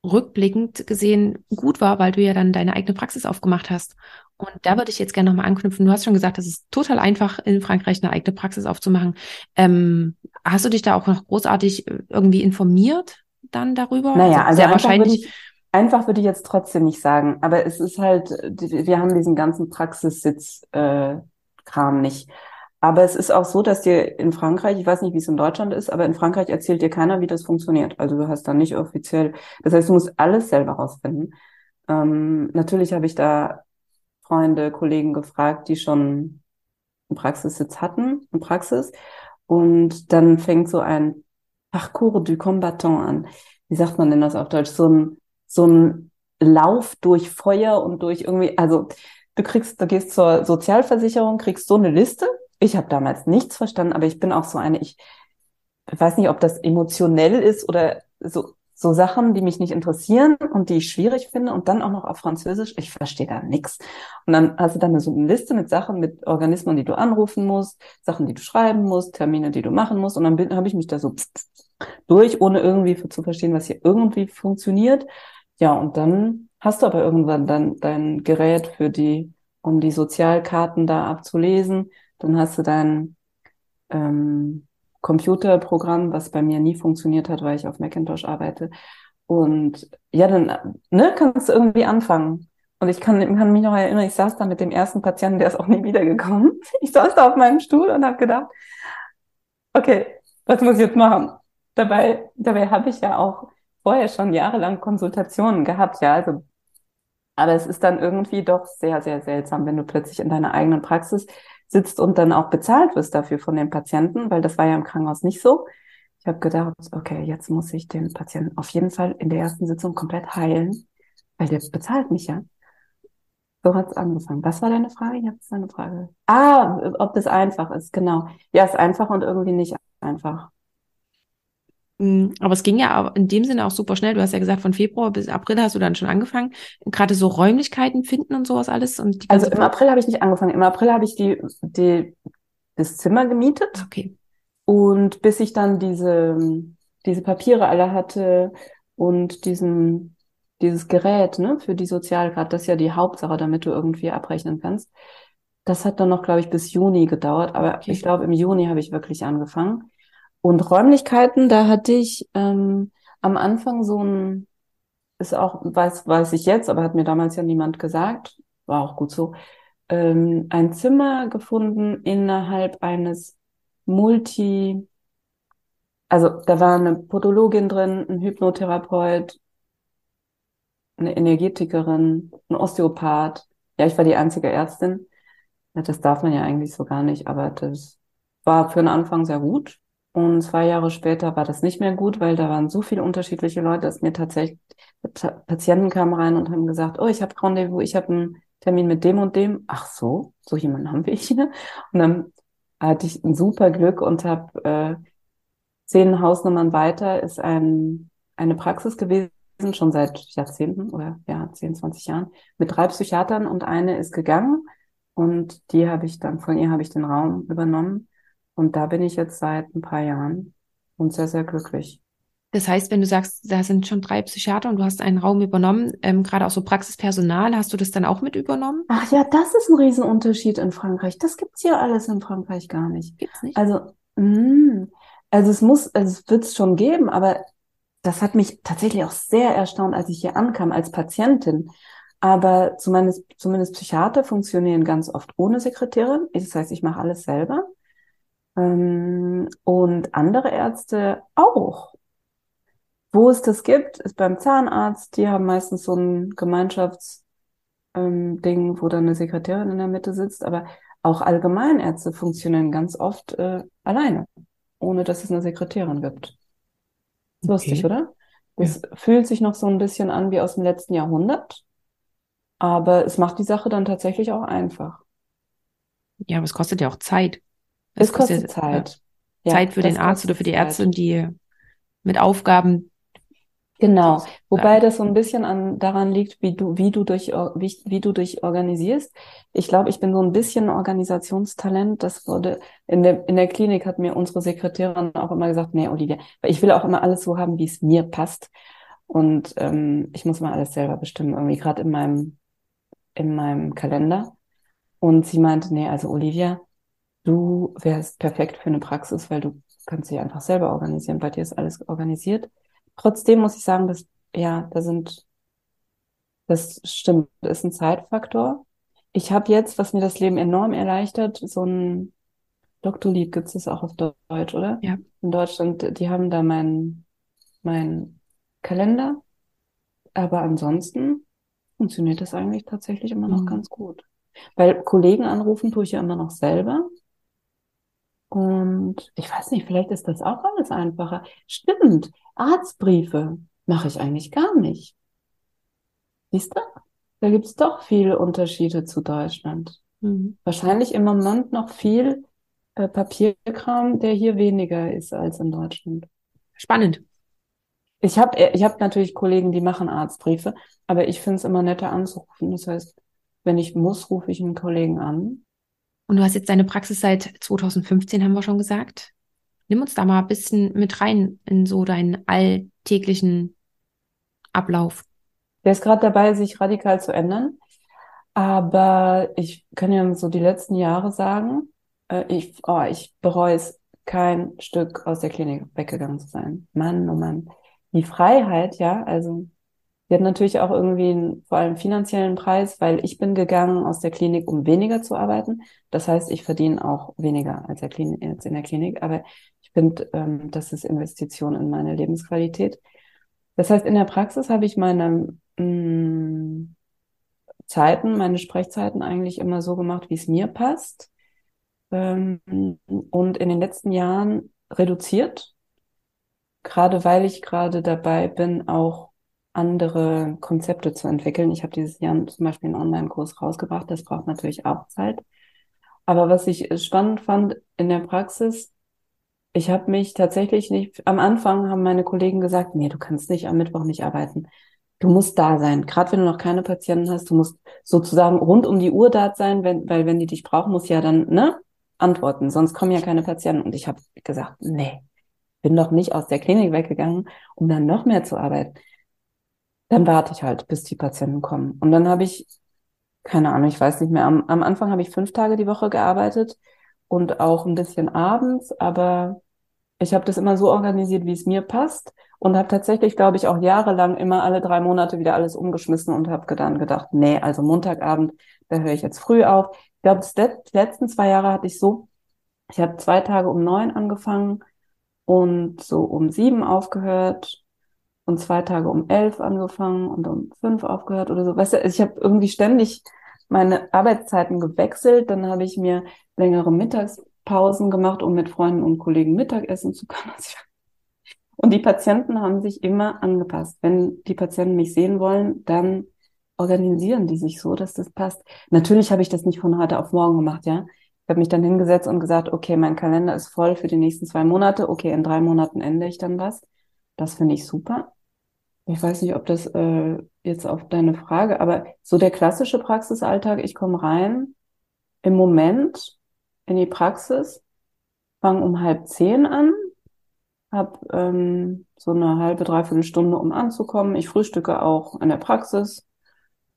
rückblickend gesehen gut war, weil du ja dann deine eigene Praxis aufgemacht hast. Und da würde ich jetzt gerne nochmal anknüpfen. Du hast schon gesagt, es ist total einfach, in Frankreich eine eigene Praxis aufzumachen. Ähm, hast du dich da auch noch großartig äh, irgendwie informiert dann darüber? Naja, also, also wahrscheinlich. Einfach würde ich jetzt trotzdem nicht sagen, aber es ist halt, wir haben diesen ganzen Praxissitz-Kram äh, nicht. Aber es ist auch so, dass dir in Frankreich, ich weiß nicht, wie es in Deutschland ist, aber in Frankreich erzählt dir keiner, wie das funktioniert. Also du hast da nicht offiziell, das heißt, du musst alles selber rausfinden. Ähm, natürlich habe ich da Freunde, Kollegen gefragt, die schon einen Praxissitz hatten, eine Praxis. Und dann fängt so ein Parcours du Combattant an. Wie sagt man denn das auf Deutsch? So ein, so ein Lauf durch Feuer und durch irgendwie, also du kriegst, du gehst zur Sozialversicherung, kriegst so eine Liste. Ich habe damals nichts verstanden, aber ich bin auch so eine, ich weiß nicht, ob das emotionell ist oder so, so Sachen, die mich nicht interessieren und die ich schwierig finde und dann auch noch auf Französisch. Ich verstehe da nichts. Und dann hast du dann so eine Liste mit Sachen, mit Organismen, die du anrufen musst, Sachen, die du schreiben musst, Termine, die du machen musst. Und dann habe ich mich da so durch, ohne irgendwie zu verstehen, was hier irgendwie funktioniert. Ja, und dann hast du aber irgendwann dann dein Gerät für die, um die Sozialkarten da abzulesen. Dann hast du dein ähm, Computerprogramm, was bei mir nie funktioniert hat, weil ich auf Macintosh arbeite. Und ja, dann ne, kannst du irgendwie anfangen. Und ich kann, kann mich noch erinnern, ich saß da mit dem ersten Patienten, der ist auch nie wiedergekommen. Ich saß da auf meinem Stuhl und habe gedacht, okay, was muss ich jetzt machen? Dabei, dabei habe ich ja auch vorher schon jahrelang Konsultationen gehabt, ja, also aber es ist dann irgendwie doch sehr, sehr seltsam, wenn du plötzlich in deiner eigenen Praxis sitzt und dann auch bezahlt wirst dafür von den Patienten, weil das war ja im Krankenhaus nicht so. Ich habe gedacht, okay, jetzt muss ich den Patienten auf jeden Fall in der ersten Sitzung komplett heilen, weil der bezahlt mich ja. So hat's angefangen. Was war deine Frage? Jetzt deine Frage. Ah, ob das einfach ist, genau. Ja, ist einfach und irgendwie nicht einfach. Mm, aber es ging ja in dem Sinne auch super schnell. Du hast ja gesagt, von Februar bis April hast du dann schon angefangen. Gerade so Räumlichkeiten finden und sowas alles. Und also im April habe ich nicht angefangen. Im April habe ich die, die, das Zimmer gemietet. Okay. Und bis ich dann diese, diese Papiere alle hatte und diesen, dieses Gerät, ne, für die Sozialkarte, das ist ja die Hauptsache, damit du irgendwie abrechnen kannst. Das hat dann noch, glaube ich, bis Juni gedauert. Aber okay. ich glaube, im Juni habe ich wirklich angefangen. Und Räumlichkeiten, da hatte ich ähm, am Anfang so ein, ist auch, weiß, weiß ich jetzt, aber hat mir damals ja niemand gesagt, war auch gut so, ähm, ein Zimmer gefunden innerhalb eines Multi, also da war eine Podologin drin, ein Hypnotherapeut, eine Energetikerin, ein Osteopath. Ja, ich war die einzige Ärztin. Das darf man ja eigentlich so gar nicht, aber das war für den Anfang sehr gut. Und zwei Jahre später war das nicht mehr gut, weil da waren so viele unterschiedliche Leute, dass mir tatsächlich Patienten kamen rein und haben gesagt, oh, ich habe Rendezvous, ich habe einen Termin mit dem und dem. Ach so, so jemanden haben wir hier. Und dann hatte ich ein super Glück und habe äh, zehn Hausnummern weiter ist ein, eine Praxis gewesen, schon seit Jahrzehnten oder ja, 10, 20 Jahren, mit drei Psychiatern und eine ist gegangen und die habe ich dann, von ihr habe ich den Raum übernommen und da bin ich jetzt seit ein paar Jahren und sehr, sehr glücklich. Das heißt, wenn du sagst, da sind schon drei Psychiater und du hast einen Raum übernommen, ähm, gerade auch so Praxispersonal, hast du das dann auch mit übernommen? Ach ja, das ist ein Riesenunterschied in Frankreich. Das gibt's hier alles in Frankreich gar nicht. Gibt's nicht? Also, mh, mm, also es muss, also es wird's schon geben, aber das hat mich tatsächlich auch sehr erstaunt, als ich hier ankam als Patientin. Aber zumindest, zumindest Psychiater funktionieren ganz oft ohne Sekretärin. Das heißt, ich mache alles selber. Ähm, und andere Ärzte auch. Wo es das gibt, ist beim Zahnarzt. Die haben meistens so ein Gemeinschaftsding, ähm, wo dann eine Sekretärin in der Mitte sitzt. Aber auch Allgemeinärzte funktionieren ganz oft äh, alleine, ohne dass es eine Sekretärin gibt. Okay. Lustig, oder? Das ja. fühlt sich noch so ein bisschen an wie aus dem letzten Jahrhundert. Aber es macht die Sache dann tatsächlich auch einfach. Ja, aber es kostet ja auch Zeit. Es, kostet, kostet, Zeit. Ja, Zeit für den Arzt oder für die Ärztin, die mit Aufgaben. Genau. Wobei das so ein bisschen an, daran liegt, wie du, wie du durch, wie, wie du dich organisierst. Ich glaube, ich bin so ein bisschen Organisationstalent. Das wurde in der, in der Klinik hat mir unsere Sekretärin auch immer gesagt, nee, Olivia, weil ich will auch immer alles so haben, wie es mir passt. Und ähm, ich muss mal alles selber bestimmen, irgendwie gerade in meinem in meinem Kalender. Und sie meinte, nee, also Olivia, du wärst perfekt für eine Praxis, weil du kannst dich einfach selber organisieren. Bei dir ist alles organisiert. Trotzdem muss ich sagen, dass, ja, da sind, das stimmt, das ist ein Zeitfaktor. Ich habe jetzt, was mir das Leben enorm erleichtert, so ein Doktorlied gibt es auch auf Deutsch, oder? Ja. In Deutschland, die haben da meinen mein Kalender. Aber ansonsten funktioniert das eigentlich tatsächlich immer noch mhm. ganz gut. Weil Kollegen anrufen tue ich ja immer noch selber. Und ich weiß nicht, vielleicht ist das auch alles einfacher. Stimmt, Arztbriefe mache ich eigentlich gar nicht. Siehst du? Da gibt's doch viele Unterschiede zu Deutschland. Mhm. Wahrscheinlich im Moment noch viel äh, Papierkram, der hier weniger ist als in Deutschland. Spannend. Ich habe ich hab natürlich Kollegen, die machen Arztbriefe, aber ich finde es immer netter anzurufen. Das heißt, wenn ich muss, rufe ich einen Kollegen an. Und du hast jetzt deine Praxis seit 2015, haben wir schon gesagt. Nimm uns da mal ein bisschen mit rein in so deinen alltäglichen Ablauf. Der ist gerade dabei, sich radikal zu ändern. Aber ich kann ja so die letzten Jahre sagen, äh, ich, oh, ich bereue es, kein Stück aus der Klinik weggegangen zu sein. Mann, oh Mann die Freiheit, ja, also die hat natürlich auch irgendwie einen, vor allem finanziellen Preis, weil ich bin gegangen aus der Klinik, um weniger zu arbeiten. Das heißt, ich verdiene auch weniger als der Klinik, jetzt in der Klinik, aber ich finde, ähm, das ist Investition in meine Lebensqualität. Das heißt, in der Praxis habe ich meine mh, mm, Zeiten, meine Sprechzeiten eigentlich immer so gemacht, wie es mir passt. Ähm, und in den letzten Jahren reduziert, gerade weil ich gerade dabei bin, auch andere Konzepte zu entwickeln. Ich habe dieses Jahr zum Beispiel einen Online-Kurs rausgebracht. Das braucht natürlich auch Zeit. Aber was ich spannend fand in der Praxis, ich habe mich tatsächlich nicht, am Anfang haben meine Kollegen gesagt, nee, du kannst nicht am Mittwoch nicht arbeiten. Du musst da sein. Gerade wenn du noch keine Patienten hast, du musst sozusagen rund um die Uhr da sein, wenn, weil wenn die dich brauchen, muss ja dann, ne, antworten. Sonst kommen ja keine Patienten. Und ich habe gesagt, nee, bin doch nicht aus der Klinik weggegangen, um dann noch mehr zu arbeiten. Dann warte ich halt, bis die Patienten kommen. Und dann habe ich, keine Ahnung, ich weiß nicht mehr, am, am Anfang habe ich fünf Tage die Woche gearbeitet und auch ein bisschen abends, aber ich habe das immer so organisiert, wie es mir passt und habe tatsächlich, glaube ich, auch jahrelang immer alle drei Monate wieder alles umgeschmissen und habe dann gedacht, nee, also Montagabend, da höre ich jetzt früh auf. Ich glaube, die letzten zwei Jahre hatte ich so, ich habe zwei Tage um neun angefangen und so um sieben aufgehört und zwei Tage um elf angefangen und um fünf aufgehört oder so. Weißt du, ich habe irgendwie ständig meine Arbeitszeiten gewechselt. Dann habe ich mir längere Mittagspausen gemacht, um mit Freunden und Kollegen Mittagessen zu können. Und die Patienten haben sich immer angepasst. Wenn die Patienten mich sehen wollen, dann organisieren die sich so, dass das passt. Natürlich habe ich das nicht von heute auf morgen gemacht, ja. Ich habe mich dann hingesetzt und gesagt, okay, mein Kalender ist voll für die nächsten zwei Monate. Okay, in drei Monaten ändere ich dann was. Das finde ich super. Ich weiß nicht, ob das äh, jetzt auf deine Frage, aber so der klassische Praxisalltag, ich komme rein im Moment in die Praxis, fange um halb zehn an, habe ähm, so eine halbe, dreiviertel Stunde, um anzukommen. Ich frühstücke auch in der Praxis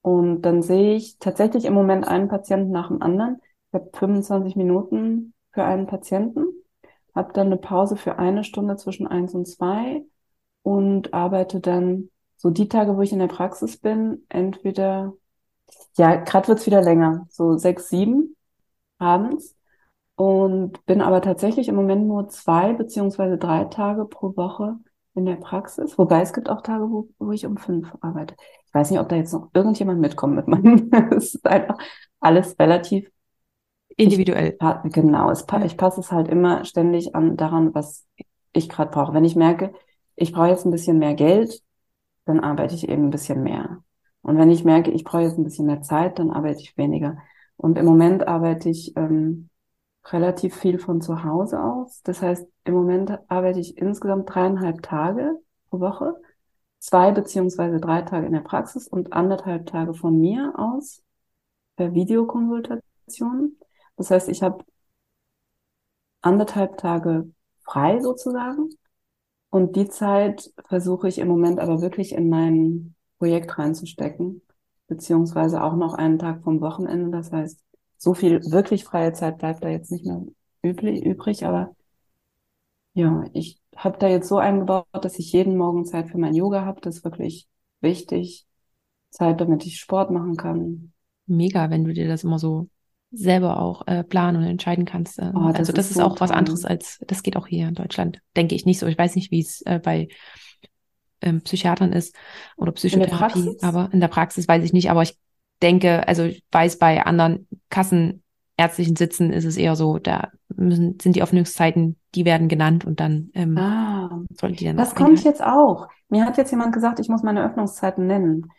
und dann sehe ich tatsächlich im Moment einen Patienten nach dem anderen. Ich habe 25 Minuten für einen Patienten, habe dann eine Pause für eine Stunde zwischen eins und zwei und arbeite dann so die Tage, wo ich in der Praxis bin, entweder, ja, gerade wird's wieder länger, so sechs, sieben abends und bin aber tatsächlich im Moment nur zwei beziehungsweise drei Tage pro Woche in der Praxis. Wobei es gibt auch Tage, wo, wo ich um fünf arbeite. Ich weiß nicht, ob da jetzt noch irgendjemand mitkommt mit meinem. es ist einfach alles relativ individuell. Ich, genau, es, ich passe es halt immer ständig an daran, was ich gerade brauche. Wenn ich merke, ich brauche jetzt ein bisschen mehr Geld, dann arbeite ich eben ein bisschen mehr. Und wenn ich merke, ich brauche jetzt ein bisschen mehr Zeit, dann arbeite ich weniger. Und im Moment arbeite ich ähm, relativ viel von zu Hause aus. Das heißt, im Moment arbeite ich insgesamt dreieinhalb Tage pro Woche, zwei beziehungsweise drei Tage in der Praxis und anderthalb Tage von mir aus per Videokonsultation. Das heißt, ich habe anderthalb Tage frei sozusagen. Und die Zeit versuche ich im Moment aber wirklich in mein Projekt reinzustecken, beziehungsweise auch noch einen Tag vom Wochenende. Das heißt, so viel wirklich freie Zeit bleibt da jetzt nicht mehr üblich, übrig, aber ja, ich habe da jetzt so eingebaut, dass ich jeden Morgen Zeit für mein Yoga habe. Das ist wirklich wichtig. Zeit, damit ich Sport machen kann. Mega, wenn du dir das immer so selber auch äh, planen und entscheiden kannst. Äh, oh, das also das ist, ist auch toll. was anderes als, das geht auch hier in Deutschland, denke ich nicht so. Ich weiß nicht, wie es äh, bei ähm, Psychiatern ist oder Psychotherapie, in aber in der Praxis weiß ich nicht, aber ich denke, also ich weiß, bei anderen kassenärztlichen Sitzen ist es eher so, da müssen, sind die Öffnungszeiten, die werden genannt und dann ähm, ah, sollen die dann. Das kommt jetzt auch. Mir hat jetzt jemand gesagt, ich muss meine Öffnungszeiten nennen.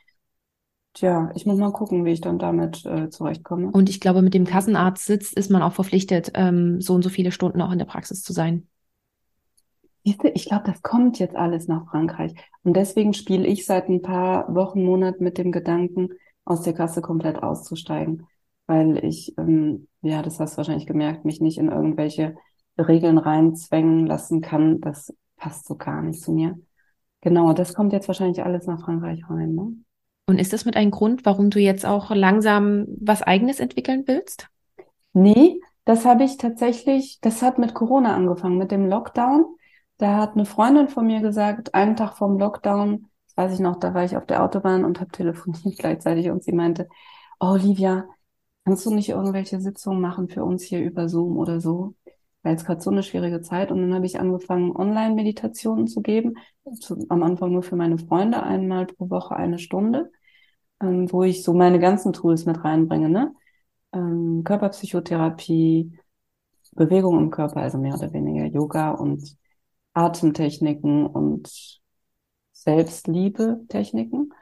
Tja, ich muss mal gucken, wie ich dann damit äh, zurechtkomme. Und ich glaube, mit dem Kassenarztsitz ist man auch verpflichtet, ähm, so und so viele Stunden auch in der Praxis zu sein. Ich glaube, das kommt jetzt alles nach Frankreich. Und deswegen spiele ich seit ein paar Wochen, Monaten mit dem Gedanken, aus der Kasse komplett auszusteigen, weil ich, ähm, ja, das hast du wahrscheinlich gemerkt, mich nicht in irgendwelche Regeln reinzwängen lassen kann. Das passt so gar nicht zu mir. Genau, das kommt jetzt wahrscheinlich alles nach Frankreich rein. Ne? Und ist das mit einem Grund, warum du jetzt auch langsam was Eigenes entwickeln willst? Nee, das habe ich tatsächlich, das hat mit Corona angefangen, mit dem Lockdown. Da hat eine Freundin von mir gesagt, einen Tag vorm Lockdown, das weiß ich noch, da war ich auf der Autobahn und habe telefoniert gleichzeitig und sie meinte, oh, Olivia, kannst du nicht irgendwelche Sitzungen machen für uns hier über Zoom oder so? Weil jetzt gerade so eine schwierige Zeit und dann habe ich angefangen, Online-Meditationen zu geben. Zu, am Anfang nur für meine Freunde, einmal pro Woche eine Stunde, ähm, wo ich so meine ganzen Tools mit reinbringe, ne? Ähm, Körperpsychotherapie, Bewegung im Körper, also mehr oder weniger Yoga und Atemtechniken und Selbstliebe-Techniken.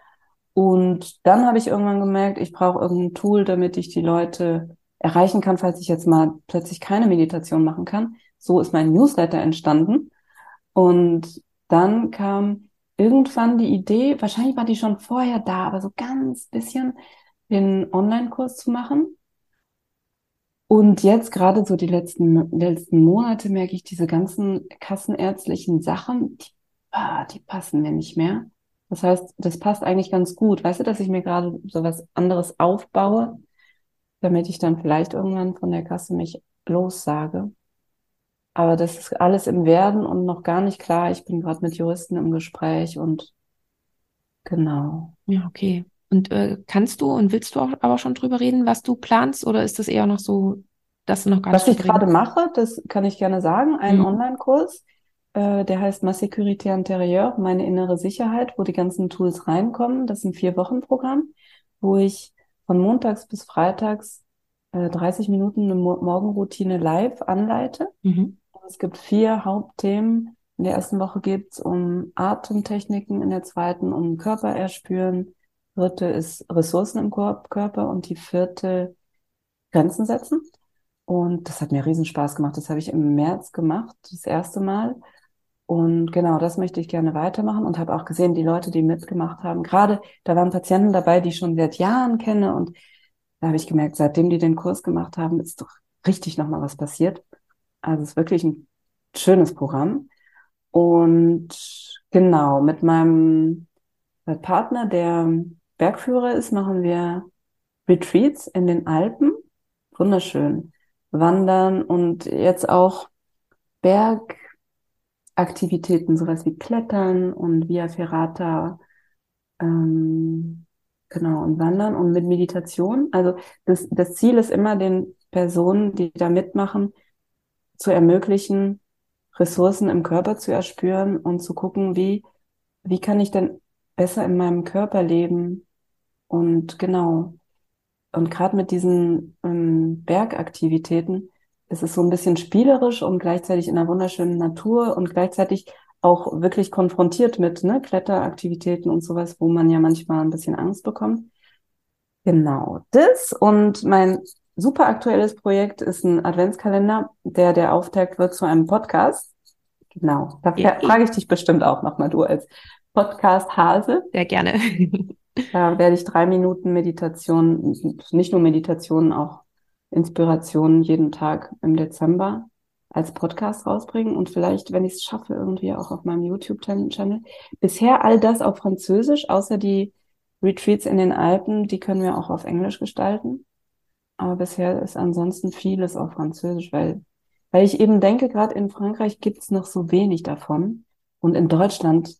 Und dann habe ich irgendwann gemerkt, ich brauche irgendein Tool, damit ich die Leute erreichen kann, falls ich jetzt mal plötzlich keine Meditation machen kann. So ist mein Newsletter entstanden. Und dann kam irgendwann die Idee, wahrscheinlich war die schon vorher da, aber so ganz bisschen den Online-Kurs zu machen. Und jetzt gerade so die letzten, letzten Monate merke ich diese ganzen kassenärztlichen Sachen, die ah, die passen mir nicht mehr. Das heißt, das passt eigentlich ganz gut. Weißt du, dass ich mir gerade so was anderes aufbaue, damit ich dann vielleicht irgendwann von der Kasse mich lossage. Aber das ist alles im Werden und noch gar nicht klar. Ich bin gerade mit Juristen im Gespräch und genau. Ja, okay. Und äh, kannst du und willst du auch aber schon drüber reden, was du planst, oder ist das eher noch so, dass du noch gar was nicht? Was ich gerade mache, das kann ich gerne sagen, ein mhm. Online-Kurs äh, der heißt Ma Sécurité Intérieure, meine innere Sicherheit, wo die ganzen Tools reinkommen. Das ist ein Vier-Wochen-Programm, wo ich von montags bis freitags äh, 30 Minuten eine Mo Morgenroutine live anleite. Mhm. Es gibt vier Hauptthemen. In der ersten Woche geht es um Atemtechniken, in der zweiten um Körper erspüren. Dritte ist Ressourcen im Körper und die vierte Grenzen setzen. Und das hat mir riesen Spaß gemacht. Das habe ich im März gemacht, das erste Mal. Und genau, das möchte ich gerne weitermachen und habe auch gesehen, die Leute, die mitgemacht haben, gerade da waren Patienten dabei, die ich schon seit Jahren kenne. Und da habe ich gemerkt, seitdem die den Kurs gemacht haben, ist doch richtig nochmal was passiert. Also es ist wirklich ein schönes Programm. Und genau, mit meinem Partner, der Bergführer ist, machen wir Retreats in den Alpen. Wunderschön. Wandern und jetzt auch Bergaktivitäten, sowas wie Klettern und Via Ferrata, ähm, genau, und Wandern und mit Meditation. Also das, das Ziel ist immer, den Personen, die da mitmachen, zu ermöglichen, Ressourcen im Körper zu erspüren und zu gucken, wie, wie kann ich denn besser in meinem Körper leben? Und genau, und gerade mit diesen ähm, Bergaktivitäten ist es so ein bisschen spielerisch und gleichzeitig in einer wunderschönen Natur und gleichzeitig auch wirklich konfrontiert mit ne, Kletteraktivitäten und sowas, wo man ja manchmal ein bisschen Angst bekommt. Genau, das und mein super aktuelles Projekt ist ein Adventskalender, der der Auftakt wird zu einem Podcast. Genau, da ja, frage ich dich bestimmt auch nochmal, du als Podcast-Hase. Sehr gerne. Da werde ich drei Minuten Meditation, nicht nur Meditation, auch Inspirationen jeden Tag im Dezember als Podcast rausbringen und vielleicht, wenn ich es schaffe, irgendwie auch auf meinem YouTube-Channel. Bisher all das auf Französisch, außer die Retreats in den Alpen, die können wir auch auf Englisch gestalten. Aber bisher ist ansonsten vieles auf Französisch, weil, weil ich eben denke, gerade in Frankreich gibt's noch so wenig davon. Und in Deutschland,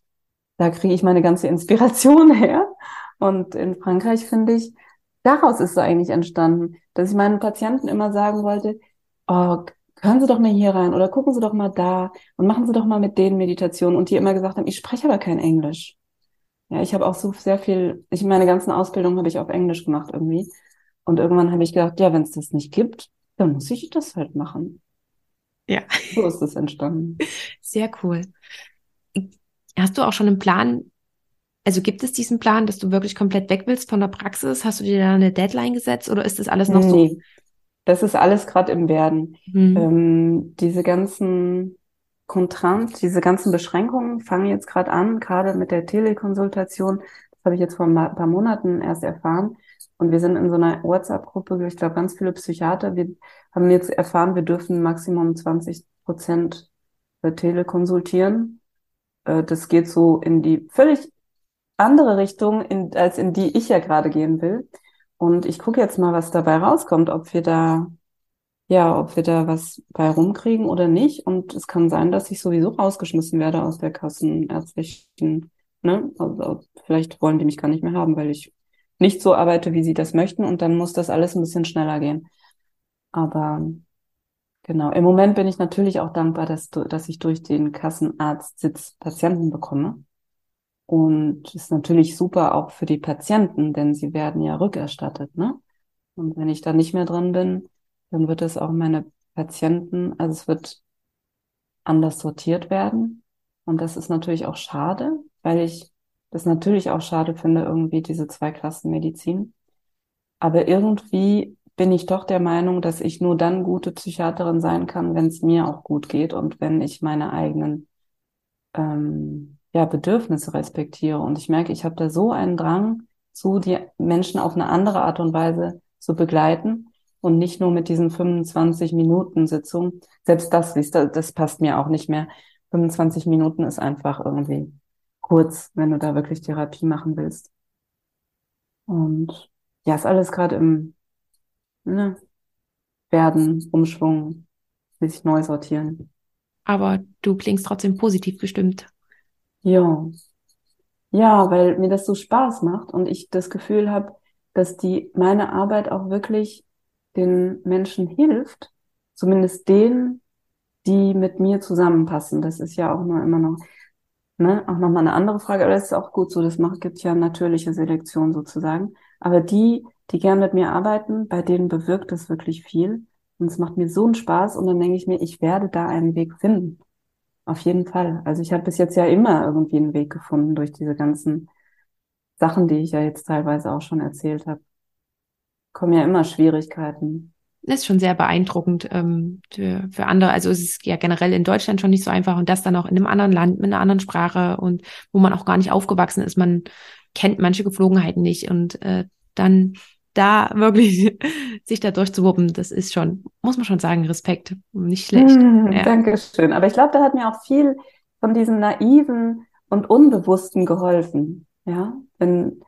da kriege ich meine ganze Inspiration her. Und in Frankreich finde ich, daraus ist es eigentlich entstanden, dass ich meinen Patienten immer sagen wollte, oh, hören Sie doch mal hier rein oder gucken Sie doch mal da und machen Sie doch mal mit denen Meditation. Und die immer gesagt haben, ich spreche aber kein Englisch. Ja, ich habe auch so sehr viel, ich meine ganzen Ausbildung habe ich auf Englisch gemacht irgendwie. Und irgendwann habe ich gedacht, ja, wenn es das nicht gibt, dann muss ich das halt machen. Ja. So ist es entstanden. Sehr cool. Hast du auch schon einen Plan, also gibt es diesen Plan, dass du wirklich komplett weg willst von der Praxis? Hast du dir da eine Deadline gesetzt oder ist das alles noch nee, so? Das ist alles gerade im Werden. Mhm. Ähm, diese ganzen Kontrant, diese ganzen Beschränkungen fangen jetzt gerade an, gerade mit der Telekonsultation. Das habe ich jetzt vor ein paar Monaten erst erfahren. Und wir sind in so einer WhatsApp-Gruppe, ich glaube, ganz viele Psychiater. Wir haben jetzt erfahren, wir dürfen Maximum 20 Prozent telekonsultieren. Äh, das geht so in die völlig andere Richtung, in, als in die ich ja gerade gehen will. Und ich gucke jetzt mal, was dabei rauskommt, ob wir da, ja, ob wir da was bei rumkriegen oder nicht. Und es kann sein, dass ich sowieso rausgeschmissen werde aus der kassenärztlichen, ne? Also vielleicht wollen die mich gar nicht mehr haben, weil ich nicht so arbeite, wie sie das möchten. Und dann muss das alles ein bisschen schneller gehen. Aber genau, im Moment bin ich natürlich auch dankbar, dass, dass ich durch den Kassenarztsitz Patienten bekomme. Und ist natürlich super auch für die Patienten, denn sie werden ja rückerstattet, ne? Und wenn ich da nicht mehr drin bin, dann wird es auch meine Patienten, also es wird anders sortiert werden. Und das ist natürlich auch schade, weil ich das natürlich auch schade finde, irgendwie diese Zweiklassenmedizin. Aber irgendwie bin ich doch der Meinung, dass ich nur dann gute Psychiaterin sein kann, wenn es mir auch gut geht und wenn ich meine eigenen ähm, ja, Bedürfnisse respektiere. Und ich merke, ich habe da so einen Drang zu, die Menschen auf eine andere Art und Weise zu begleiten und nicht nur mit diesen 25 Minuten Sitzung. Selbst das, das passt mir auch nicht mehr. 25 Minuten ist einfach irgendwie kurz, wenn du da wirklich Therapie machen willst. Und ja, ist alles gerade im ne, Werden, Umschwung, sich neu sortieren. Aber du klingst trotzdem positiv gestimmt. Ja. Ja, weil mir das so Spaß macht und ich das Gefühl habe, dass die meine Arbeit auch wirklich den Menschen hilft, zumindest denen, die mit mir zusammenpassen. Das ist ja auch nur immer noch, ne, auch nochmal eine andere Frage, aber das ist auch gut so, das macht, gibt ja natürliche Selektion sozusagen. Aber die, die gern mit mir arbeiten, bei denen bewirkt das wirklich viel. Und es macht mir so einen Spaß und dann denke ich mir, ich werde da einen Weg finden. Auf jeden Fall. Also ich habe bis jetzt ja immer irgendwie einen Weg gefunden durch diese ganzen Sachen, die ich ja jetzt teilweise auch schon erzählt habe. Kommen ja immer Schwierigkeiten. Ist schon sehr beeindruckend ähm, für, für andere. Also es ist ja generell in Deutschland schon nicht so einfach und das dann auch in einem anderen Land mit einer anderen Sprache und wo man auch gar nicht aufgewachsen ist. Man kennt manche Geflogenheiten nicht und äh, dann da wirklich sich da durchzuwuppen, das ist schon, muss man schon sagen, Respekt. Nicht schlecht. Mm, ja. Dankeschön. Aber ich glaube, da hat mir auch viel von diesem naiven und unbewussten geholfen. Ja, wenn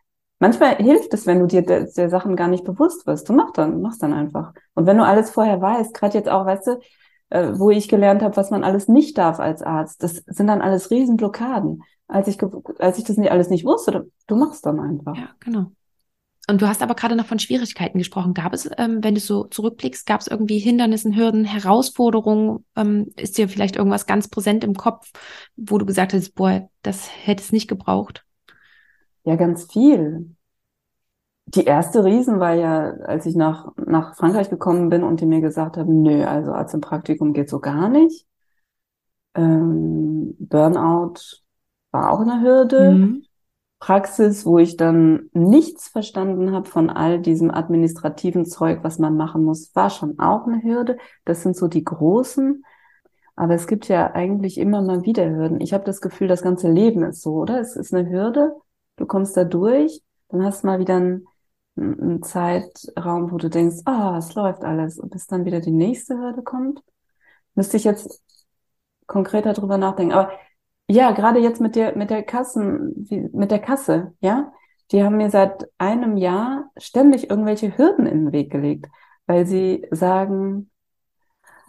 manchmal hilft es, wenn du dir der, der Sachen gar nicht bewusst wirst. Du machst dann, machst dann einfach. Und wenn du alles vorher weißt, gerade jetzt auch, weißt du, äh, wo ich gelernt habe, was man alles nicht darf als Arzt, das sind dann alles Riesenblockaden. Als ich, als ich das nicht alles nicht wusste, du machst dann einfach. Ja, genau. Und du hast aber gerade noch von Schwierigkeiten gesprochen. Gab es, ähm, wenn du so zurückblickst, gab es irgendwie Hindernissen, Hürden, Herausforderungen? Ähm, ist dir vielleicht irgendwas ganz präsent im Kopf, wo du gesagt hast, boah, das hätte es nicht gebraucht? Ja, ganz viel. Die erste Riesen war ja, als ich nach, nach Frankreich gekommen bin und die mir gesagt haben, nö, also als im Praktikum geht so gar nicht. Ähm, Burnout war auch eine Hürde. Mhm. Praxis, wo ich dann nichts verstanden habe von all diesem administrativen Zeug, was man machen muss, war schon auch eine Hürde. Das sind so die großen. Aber es gibt ja eigentlich immer mal wieder Hürden. Ich habe das Gefühl, das ganze Leben ist so, oder? Es ist eine Hürde. Du kommst da durch, dann hast du mal wieder einen, einen Zeitraum, wo du denkst, ah, oh, es läuft alles. Und bis dann wieder die nächste Hürde kommt. Müsste ich jetzt konkreter drüber nachdenken. Aber ja, gerade jetzt mit der, mit der Kassen, mit der Kasse, ja. Die haben mir seit einem Jahr ständig irgendwelche Hürden in den Weg gelegt, weil sie sagen,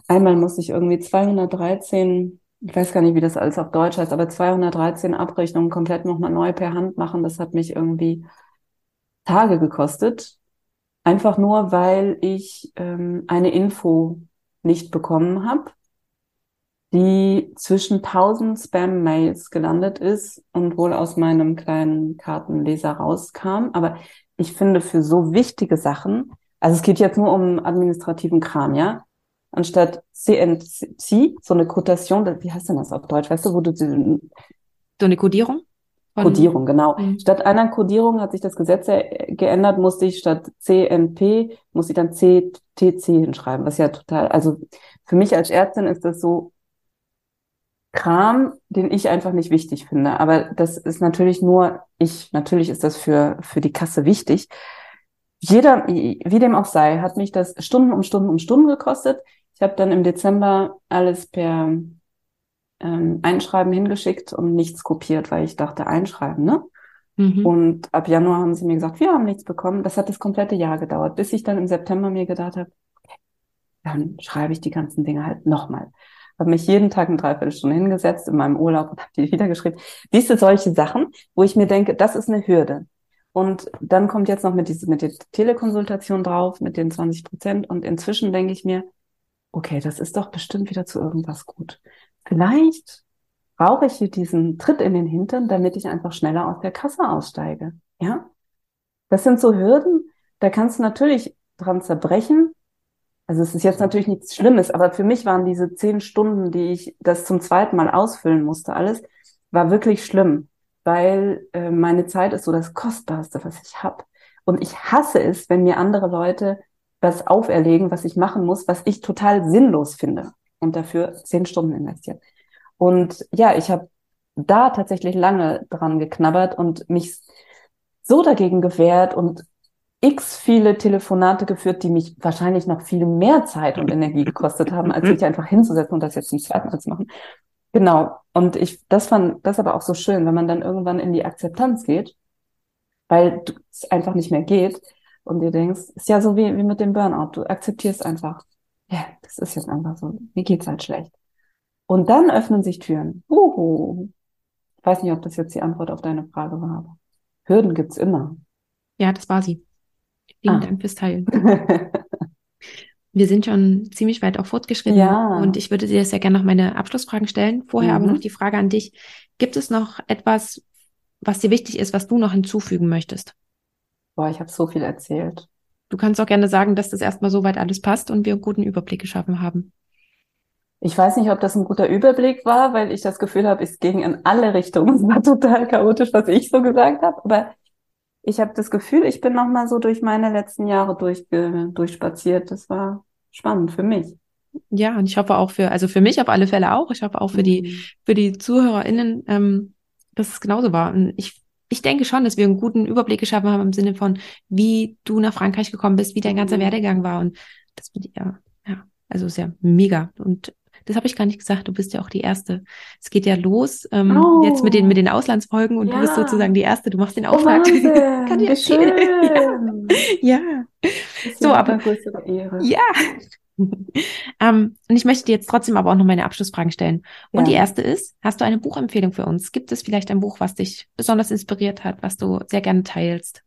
einmal muss ich irgendwie 213, ich weiß gar nicht, wie das alles auf Deutsch heißt, aber 213 Abrechnungen komplett nochmal neu per Hand machen. Das hat mich irgendwie Tage gekostet. Einfach nur, weil ich ähm, eine Info nicht bekommen habe die zwischen 1000 Spam-Mails gelandet ist und wohl aus meinem kleinen Kartenleser rauskam. Aber ich finde für so wichtige Sachen, also es geht jetzt nur um administrativen Kram, ja? Anstatt CNC, so eine Quotation, wie heißt denn das auf Deutsch? Weißt du, wo du so eine Kodierung? Kodierung, genau. Mhm. Statt einer Kodierung hat sich das Gesetz geändert, musste ich statt CNP, muss ich dann CTC hinschreiben, was ja total, also für mich als Ärztin ist das so Kram, den ich einfach nicht wichtig finde. Aber das ist natürlich nur ich. Natürlich ist das für, für die Kasse wichtig. Jeder, wie dem auch sei, hat mich das Stunden um Stunden um Stunden gekostet. Ich habe dann im Dezember alles per ähm, Einschreiben hingeschickt und nichts kopiert, weil ich dachte, Einschreiben, ne? Mhm. Und ab Januar haben sie mir gesagt, wir haben nichts bekommen. Das hat das komplette Jahr gedauert, bis ich dann im September mir gedacht habe, okay, dann schreibe ich die ganzen Dinge halt nochmal habe mich jeden Tag eine Dreiviertelstunde hingesetzt in meinem Urlaub und habe die wieder geschrieben. Siehst du solche Sachen, wo ich mir denke, das ist eine Hürde. Und dann kommt jetzt noch mit, diese, mit der Telekonsultation drauf, mit den 20 Prozent. Und inzwischen denke ich mir, okay, das ist doch bestimmt wieder zu irgendwas gut. Vielleicht brauche ich hier diesen Tritt in den Hintern, damit ich einfach schneller aus der Kasse aussteige. Ja? Das sind so Hürden, da kannst du natürlich dran zerbrechen, also es ist jetzt natürlich nichts Schlimmes, aber für mich waren diese zehn Stunden, die ich das zum zweiten Mal ausfüllen musste, alles, war wirklich schlimm, weil äh, meine Zeit ist so das Kostbarste, was ich habe. Und ich hasse es, wenn mir andere Leute was auferlegen, was ich machen muss, was ich total sinnlos finde und dafür zehn Stunden investieren. Und ja, ich habe da tatsächlich lange dran geknabbert und mich so dagegen gewehrt und x viele Telefonate geführt, die mich wahrscheinlich noch viel mehr Zeit und Energie gekostet haben, als sich einfach hinzusetzen und das jetzt zum zweiten Mal zu machen. Genau. Und ich, das fand das aber auch so schön, wenn man dann irgendwann in die Akzeptanz geht, weil es einfach nicht mehr geht und dir denkst, ist ja so wie, wie mit dem Burnout. Du akzeptierst einfach, ja, das ist jetzt einfach so. Mir geht's halt schlecht. Und dann öffnen sich Türen. Uhu. Ich weiß nicht, ob das jetzt die Antwort auf deine Frage war. Hürden gibt's immer. Ja, das war sie. Vielen ah. Dank fürs Teilen. Wir sind schon ziemlich weit auch fortgeschritten ja. und ich würde dir sehr gerne noch meine Abschlussfragen stellen. Vorher mhm. aber noch die Frage an dich. Gibt es noch etwas, was dir wichtig ist, was du noch hinzufügen möchtest? Boah, ich habe so viel erzählt. Du kannst auch gerne sagen, dass das erstmal soweit alles passt und wir einen guten Überblick geschaffen haben. Ich weiß nicht, ob das ein guter Überblick war, weil ich das Gefühl habe, es ging in alle Richtungen. Es war total chaotisch, was ich so gesagt habe. Aber ich habe das Gefühl, ich bin noch mal so durch meine letzten Jahre durchge durchspaziert. Das war spannend für mich. Ja, und ich hoffe auch für, also für mich auf alle Fälle auch. Ich hoffe auch für mhm. die, für die ZuhörerInnen, ähm, dass es genauso war. Und ich, ich denke schon, dass wir einen guten Überblick geschaffen haben im Sinne von, wie du nach Frankreich gekommen bist, wie dein ganzer mhm. Werdegang war. Und das bin ja, ja, also ist ja mega. Und das habe ich gar nicht gesagt. Du bist ja auch die Erste. Es geht ja los ähm, oh. jetzt mit den mit den Auslandsfolgen und ja. du bist sozusagen die Erste. Du machst den oh, Auftakt. Oh, Kann ich erzählen. Ja. ja. So, aber ja. ähm, und ich möchte dir jetzt trotzdem aber auch noch meine Abschlussfragen stellen. Und ja. die erste ist, hast du eine Buchempfehlung für uns? Gibt es vielleicht ein Buch, was dich besonders inspiriert hat, was du sehr gerne teilst?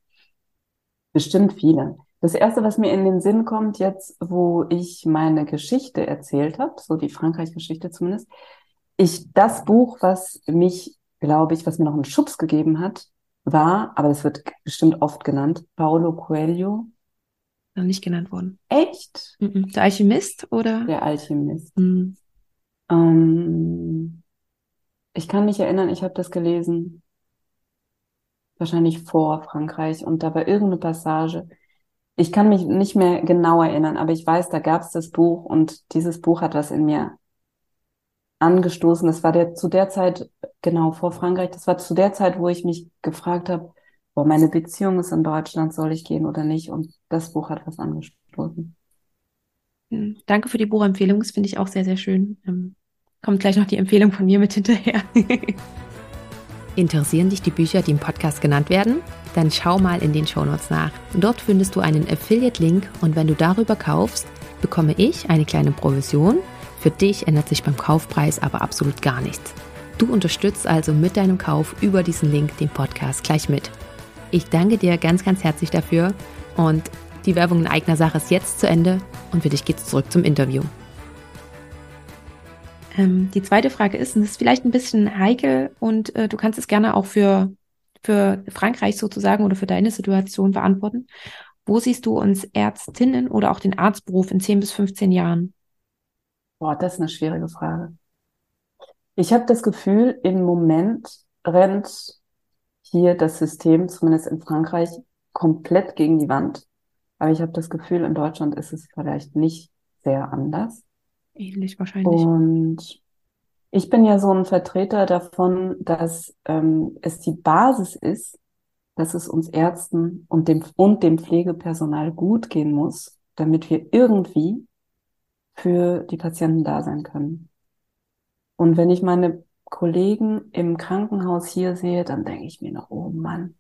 Bestimmt viele. Das erste, was mir in den Sinn kommt, jetzt, wo ich meine Geschichte erzählt habe, so die Frankreich-Geschichte zumindest, ich, das Buch, was mich, glaube ich, was mir noch einen Schubs gegeben hat, war, aber das wird bestimmt oft genannt, Paulo Coelho. Noch nicht genannt worden. Echt? Der Alchemist oder? Der Alchemist. Mhm. Ähm, ich kann mich erinnern, ich habe das gelesen, wahrscheinlich vor Frankreich, und da war irgendeine Passage, ich kann mich nicht mehr genau erinnern, aber ich weiß, da gab es das Buch und dieses Buch hat was in mir angestoßen. Das war der zu der Zeit, genau vor Frankreich, das war zu der Zeit, wo ich mich gefragt habe, boah, meine Beziehung ist in Deutschland, soll ich gehen oder nicht? Und das Buch hat was angestoßen. Danke für die Buchempfehlung, das finde ich auch sehr, sehr schön. Ähm, kommt gleich noch die Empfehlung von mir mit hinterher. Interessieren dich die Bücher, die im Podcast genannt werden? Dann schau mal in den Shownotes nach. Dort findest du einen Affiliate-Link und wenn du darüber kaufst, bekomme ich eine kleine Provision. Für dich ändert sich beim Kaufpreis aber absolut gar nichts. Du unterstützt also mit deinem Kauf über diesen Link den Podcast gleich mit. Ich danke dir ganz, ganz herzlich dafür und die Werbung in eigener Sache ist jetzt zu Ende und für dich geht's zurück zum Interview. Ähm, die zweite Frage ist, und das ist vielleicht ein bisschen heikel und äh, du kannst es gerne auch für, für Frankreich sozusagen oder für deine Situation beantworten. Wo siehst du uns Ärztinnen oder auch den Arztberuf in 10 bis 15 Jahren? Boah, das ist eine schwierige Frage. Ich habe das Gefühl, im Moment rennt hier das System, zumindest in Frankreich, komplett gegen die Wand. Aber ich habe das Gefühl, in Deutschland ist es vielleicht nicht sehr anders. Ähnlich wahrscheinlich. Und ich bin ja so ein Vertreter davon, dass ähm, es die Basis ist, dass es uns Ärzten und dem, und dem Pflegepersonal gut gehen muss, damit wir irgendwie für die Patienten da sein können. Und wenn ich meine Kollegen im Krankenhaus hier sehe, dann denke ich mir noch, oh Mann,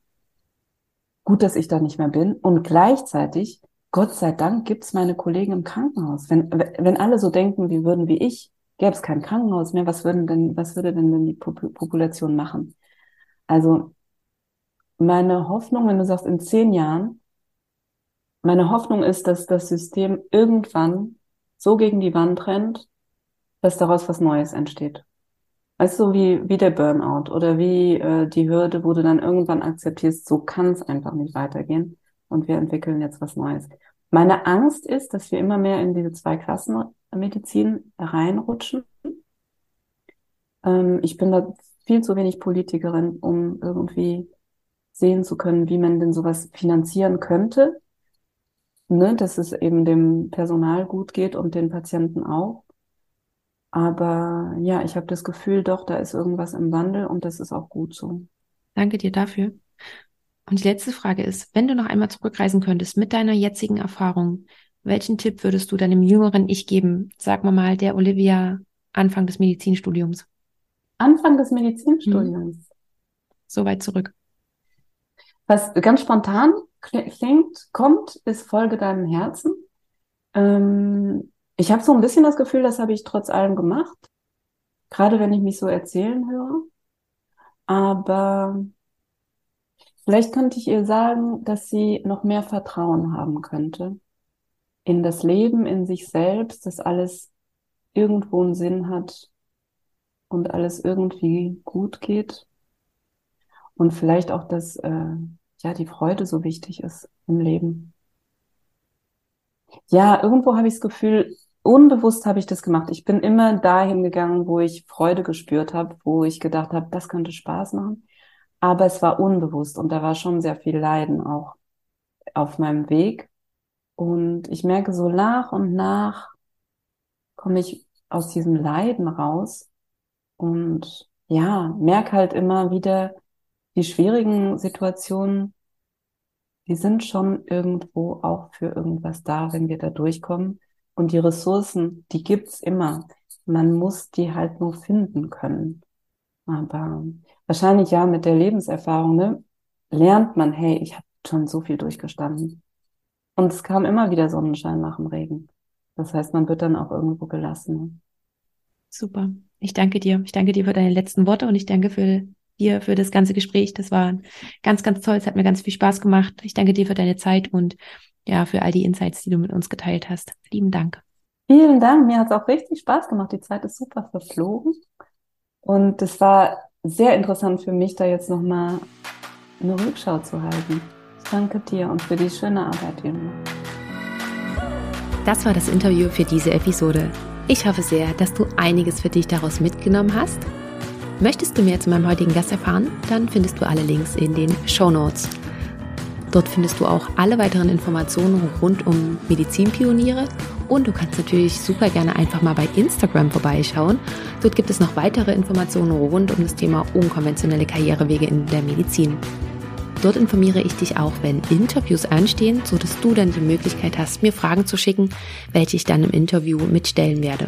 gut, dass ich da nicht mehr bin. Und gleichzeitig Gott sei Dank gibt's meine Kollegen im Krankenhaus. Wenn, wenn alle so denken, wie würden wie ich, gäbe es kein Krankenhaus mehr, was würden denn, was würde denn, denn die Population machen? Also, meine Hoffnung, wenn du sagst, in zehn Jahren, meine Hoffnung ist, dass das System irgendwann so gegen die Wand rennt, dass daraus was Neues entsteht. Weißt du, wie, wie der Burnout oder wie äh, die Hürde, wo du dann irgendwann akzeptierst, so kann es einfach nicht weitergehen und wir entwickeln jetzt was Neues. Meine Angst ist, dass wir immer mehr in diese Zweiklassenmedizin reinrutschen. Ähm, ich bin da viel zu wenig Politikerin, um irgendwie sehen zu können, wie man denn sowas finanzieren könnte, ne, dass es eben dem Personal gut geht und den Patienten auch. Aber ja, ich habe das Gefühl, doch, da ist irgendwas im Wandel und das ist auch gut so. Danke dir dafür. Und die letzte Frage ist, wenn du noch einmal zurückreisen könntest mit deiner jetzigen Erfahrung, welchen Tipp würdest du deinem jüngeren Ich geben? Sag mal mal, der Olivia Anfang des Medizinstudiums. Anfang des Medizinstudiums? Hm. So weit zurück. Was ganz spontan klingt, kommt, ist Folge deinem Herzen. Ähm, ich habe so ein bisschen das Gefühl, das habe ich trotz allem gemacht. Gerade wenn ich mich so erzählen höre. Aber Vielleicht könnte ich ihr sagen, dass sie noch mehr Vertrauen haben könnte in das Leben, in sich selbst, dass alles irgendwo einen Sinn hat und alles irgendwie gut geht. Und vielleicht auch, dass äh, ja die Freude so wichtig ist im Leben. Ja, irgendwo habe ich das Gefühl, unbewusst habe ich das gemacht. Ich bin immer dahin gegangen, wo ich Freude gespürt habe, wo ich gedacht habe, das könnte Spaß machen. Aber es war unbewusst und da war schon sehr viel Leiden auch auf meinem Weg. Und ich merke so nach und nach komme ich aus diesem Leiden raus und ja, merke halt immer wieder die schwierigen Situationen, die sind schon irgendwo auch für irgendwas da, wenn wir da durchkommen. Und die Ressourcen, die gibt's immer. Man muss die halt nur finden können. Aber wahrscheinlich ja mit der Lebenserfahrung, ne, lernt man, hey, ich habe schon so viel durchgestanden. Und es kam immer wieder Sonnenschein nach dem Regen. Das heißt, man wird dann auch irgendwo gelassen. Super. Ich danke dir. Ich danke dir für deine letzten Worte und ich danke für dir für das ganze Gespräch. Das war ganz, ganz toll. Es hat mir ganz viel Spaß gemacht. Ich danke dir für deine Zeit und ja, für all die Insights, die du mit uns geteilt hast. Lieben Dank. Vielen Dank. Mir hat es auch richtig Spaß gemacht. Die Zeit ist super verflogen. Und es war sehr interessant für mich, da jetzt nochmal eine Rückschau zu halten. Ich danke dir und für die schöne Arbeit, die du machst. Das war das Interview für diese Episode. Ich hoffe sehr, dass du einiges für dich daraus mitgenommen hast Möchtest du mehr zu meinem heutigen Gast erfahren? Dann findest du alle Links in den Show Notes. Dort findest du auch alle weiteren Informationen rund um Medizinpioniere und du kannst natürlich super gerne einfach mal bei Instagram vorbeischauen. Dort gibt es noch weitere Informationen rund um das Thema unkonventionelle Karrierewege in der Medizin. Dort informiere ich dich auch, wenn Interviews anstehen, sodass du dann die Möglichkeit hast, mir Fragen zu schicken, welche ich dann im Interview mitstellen werde.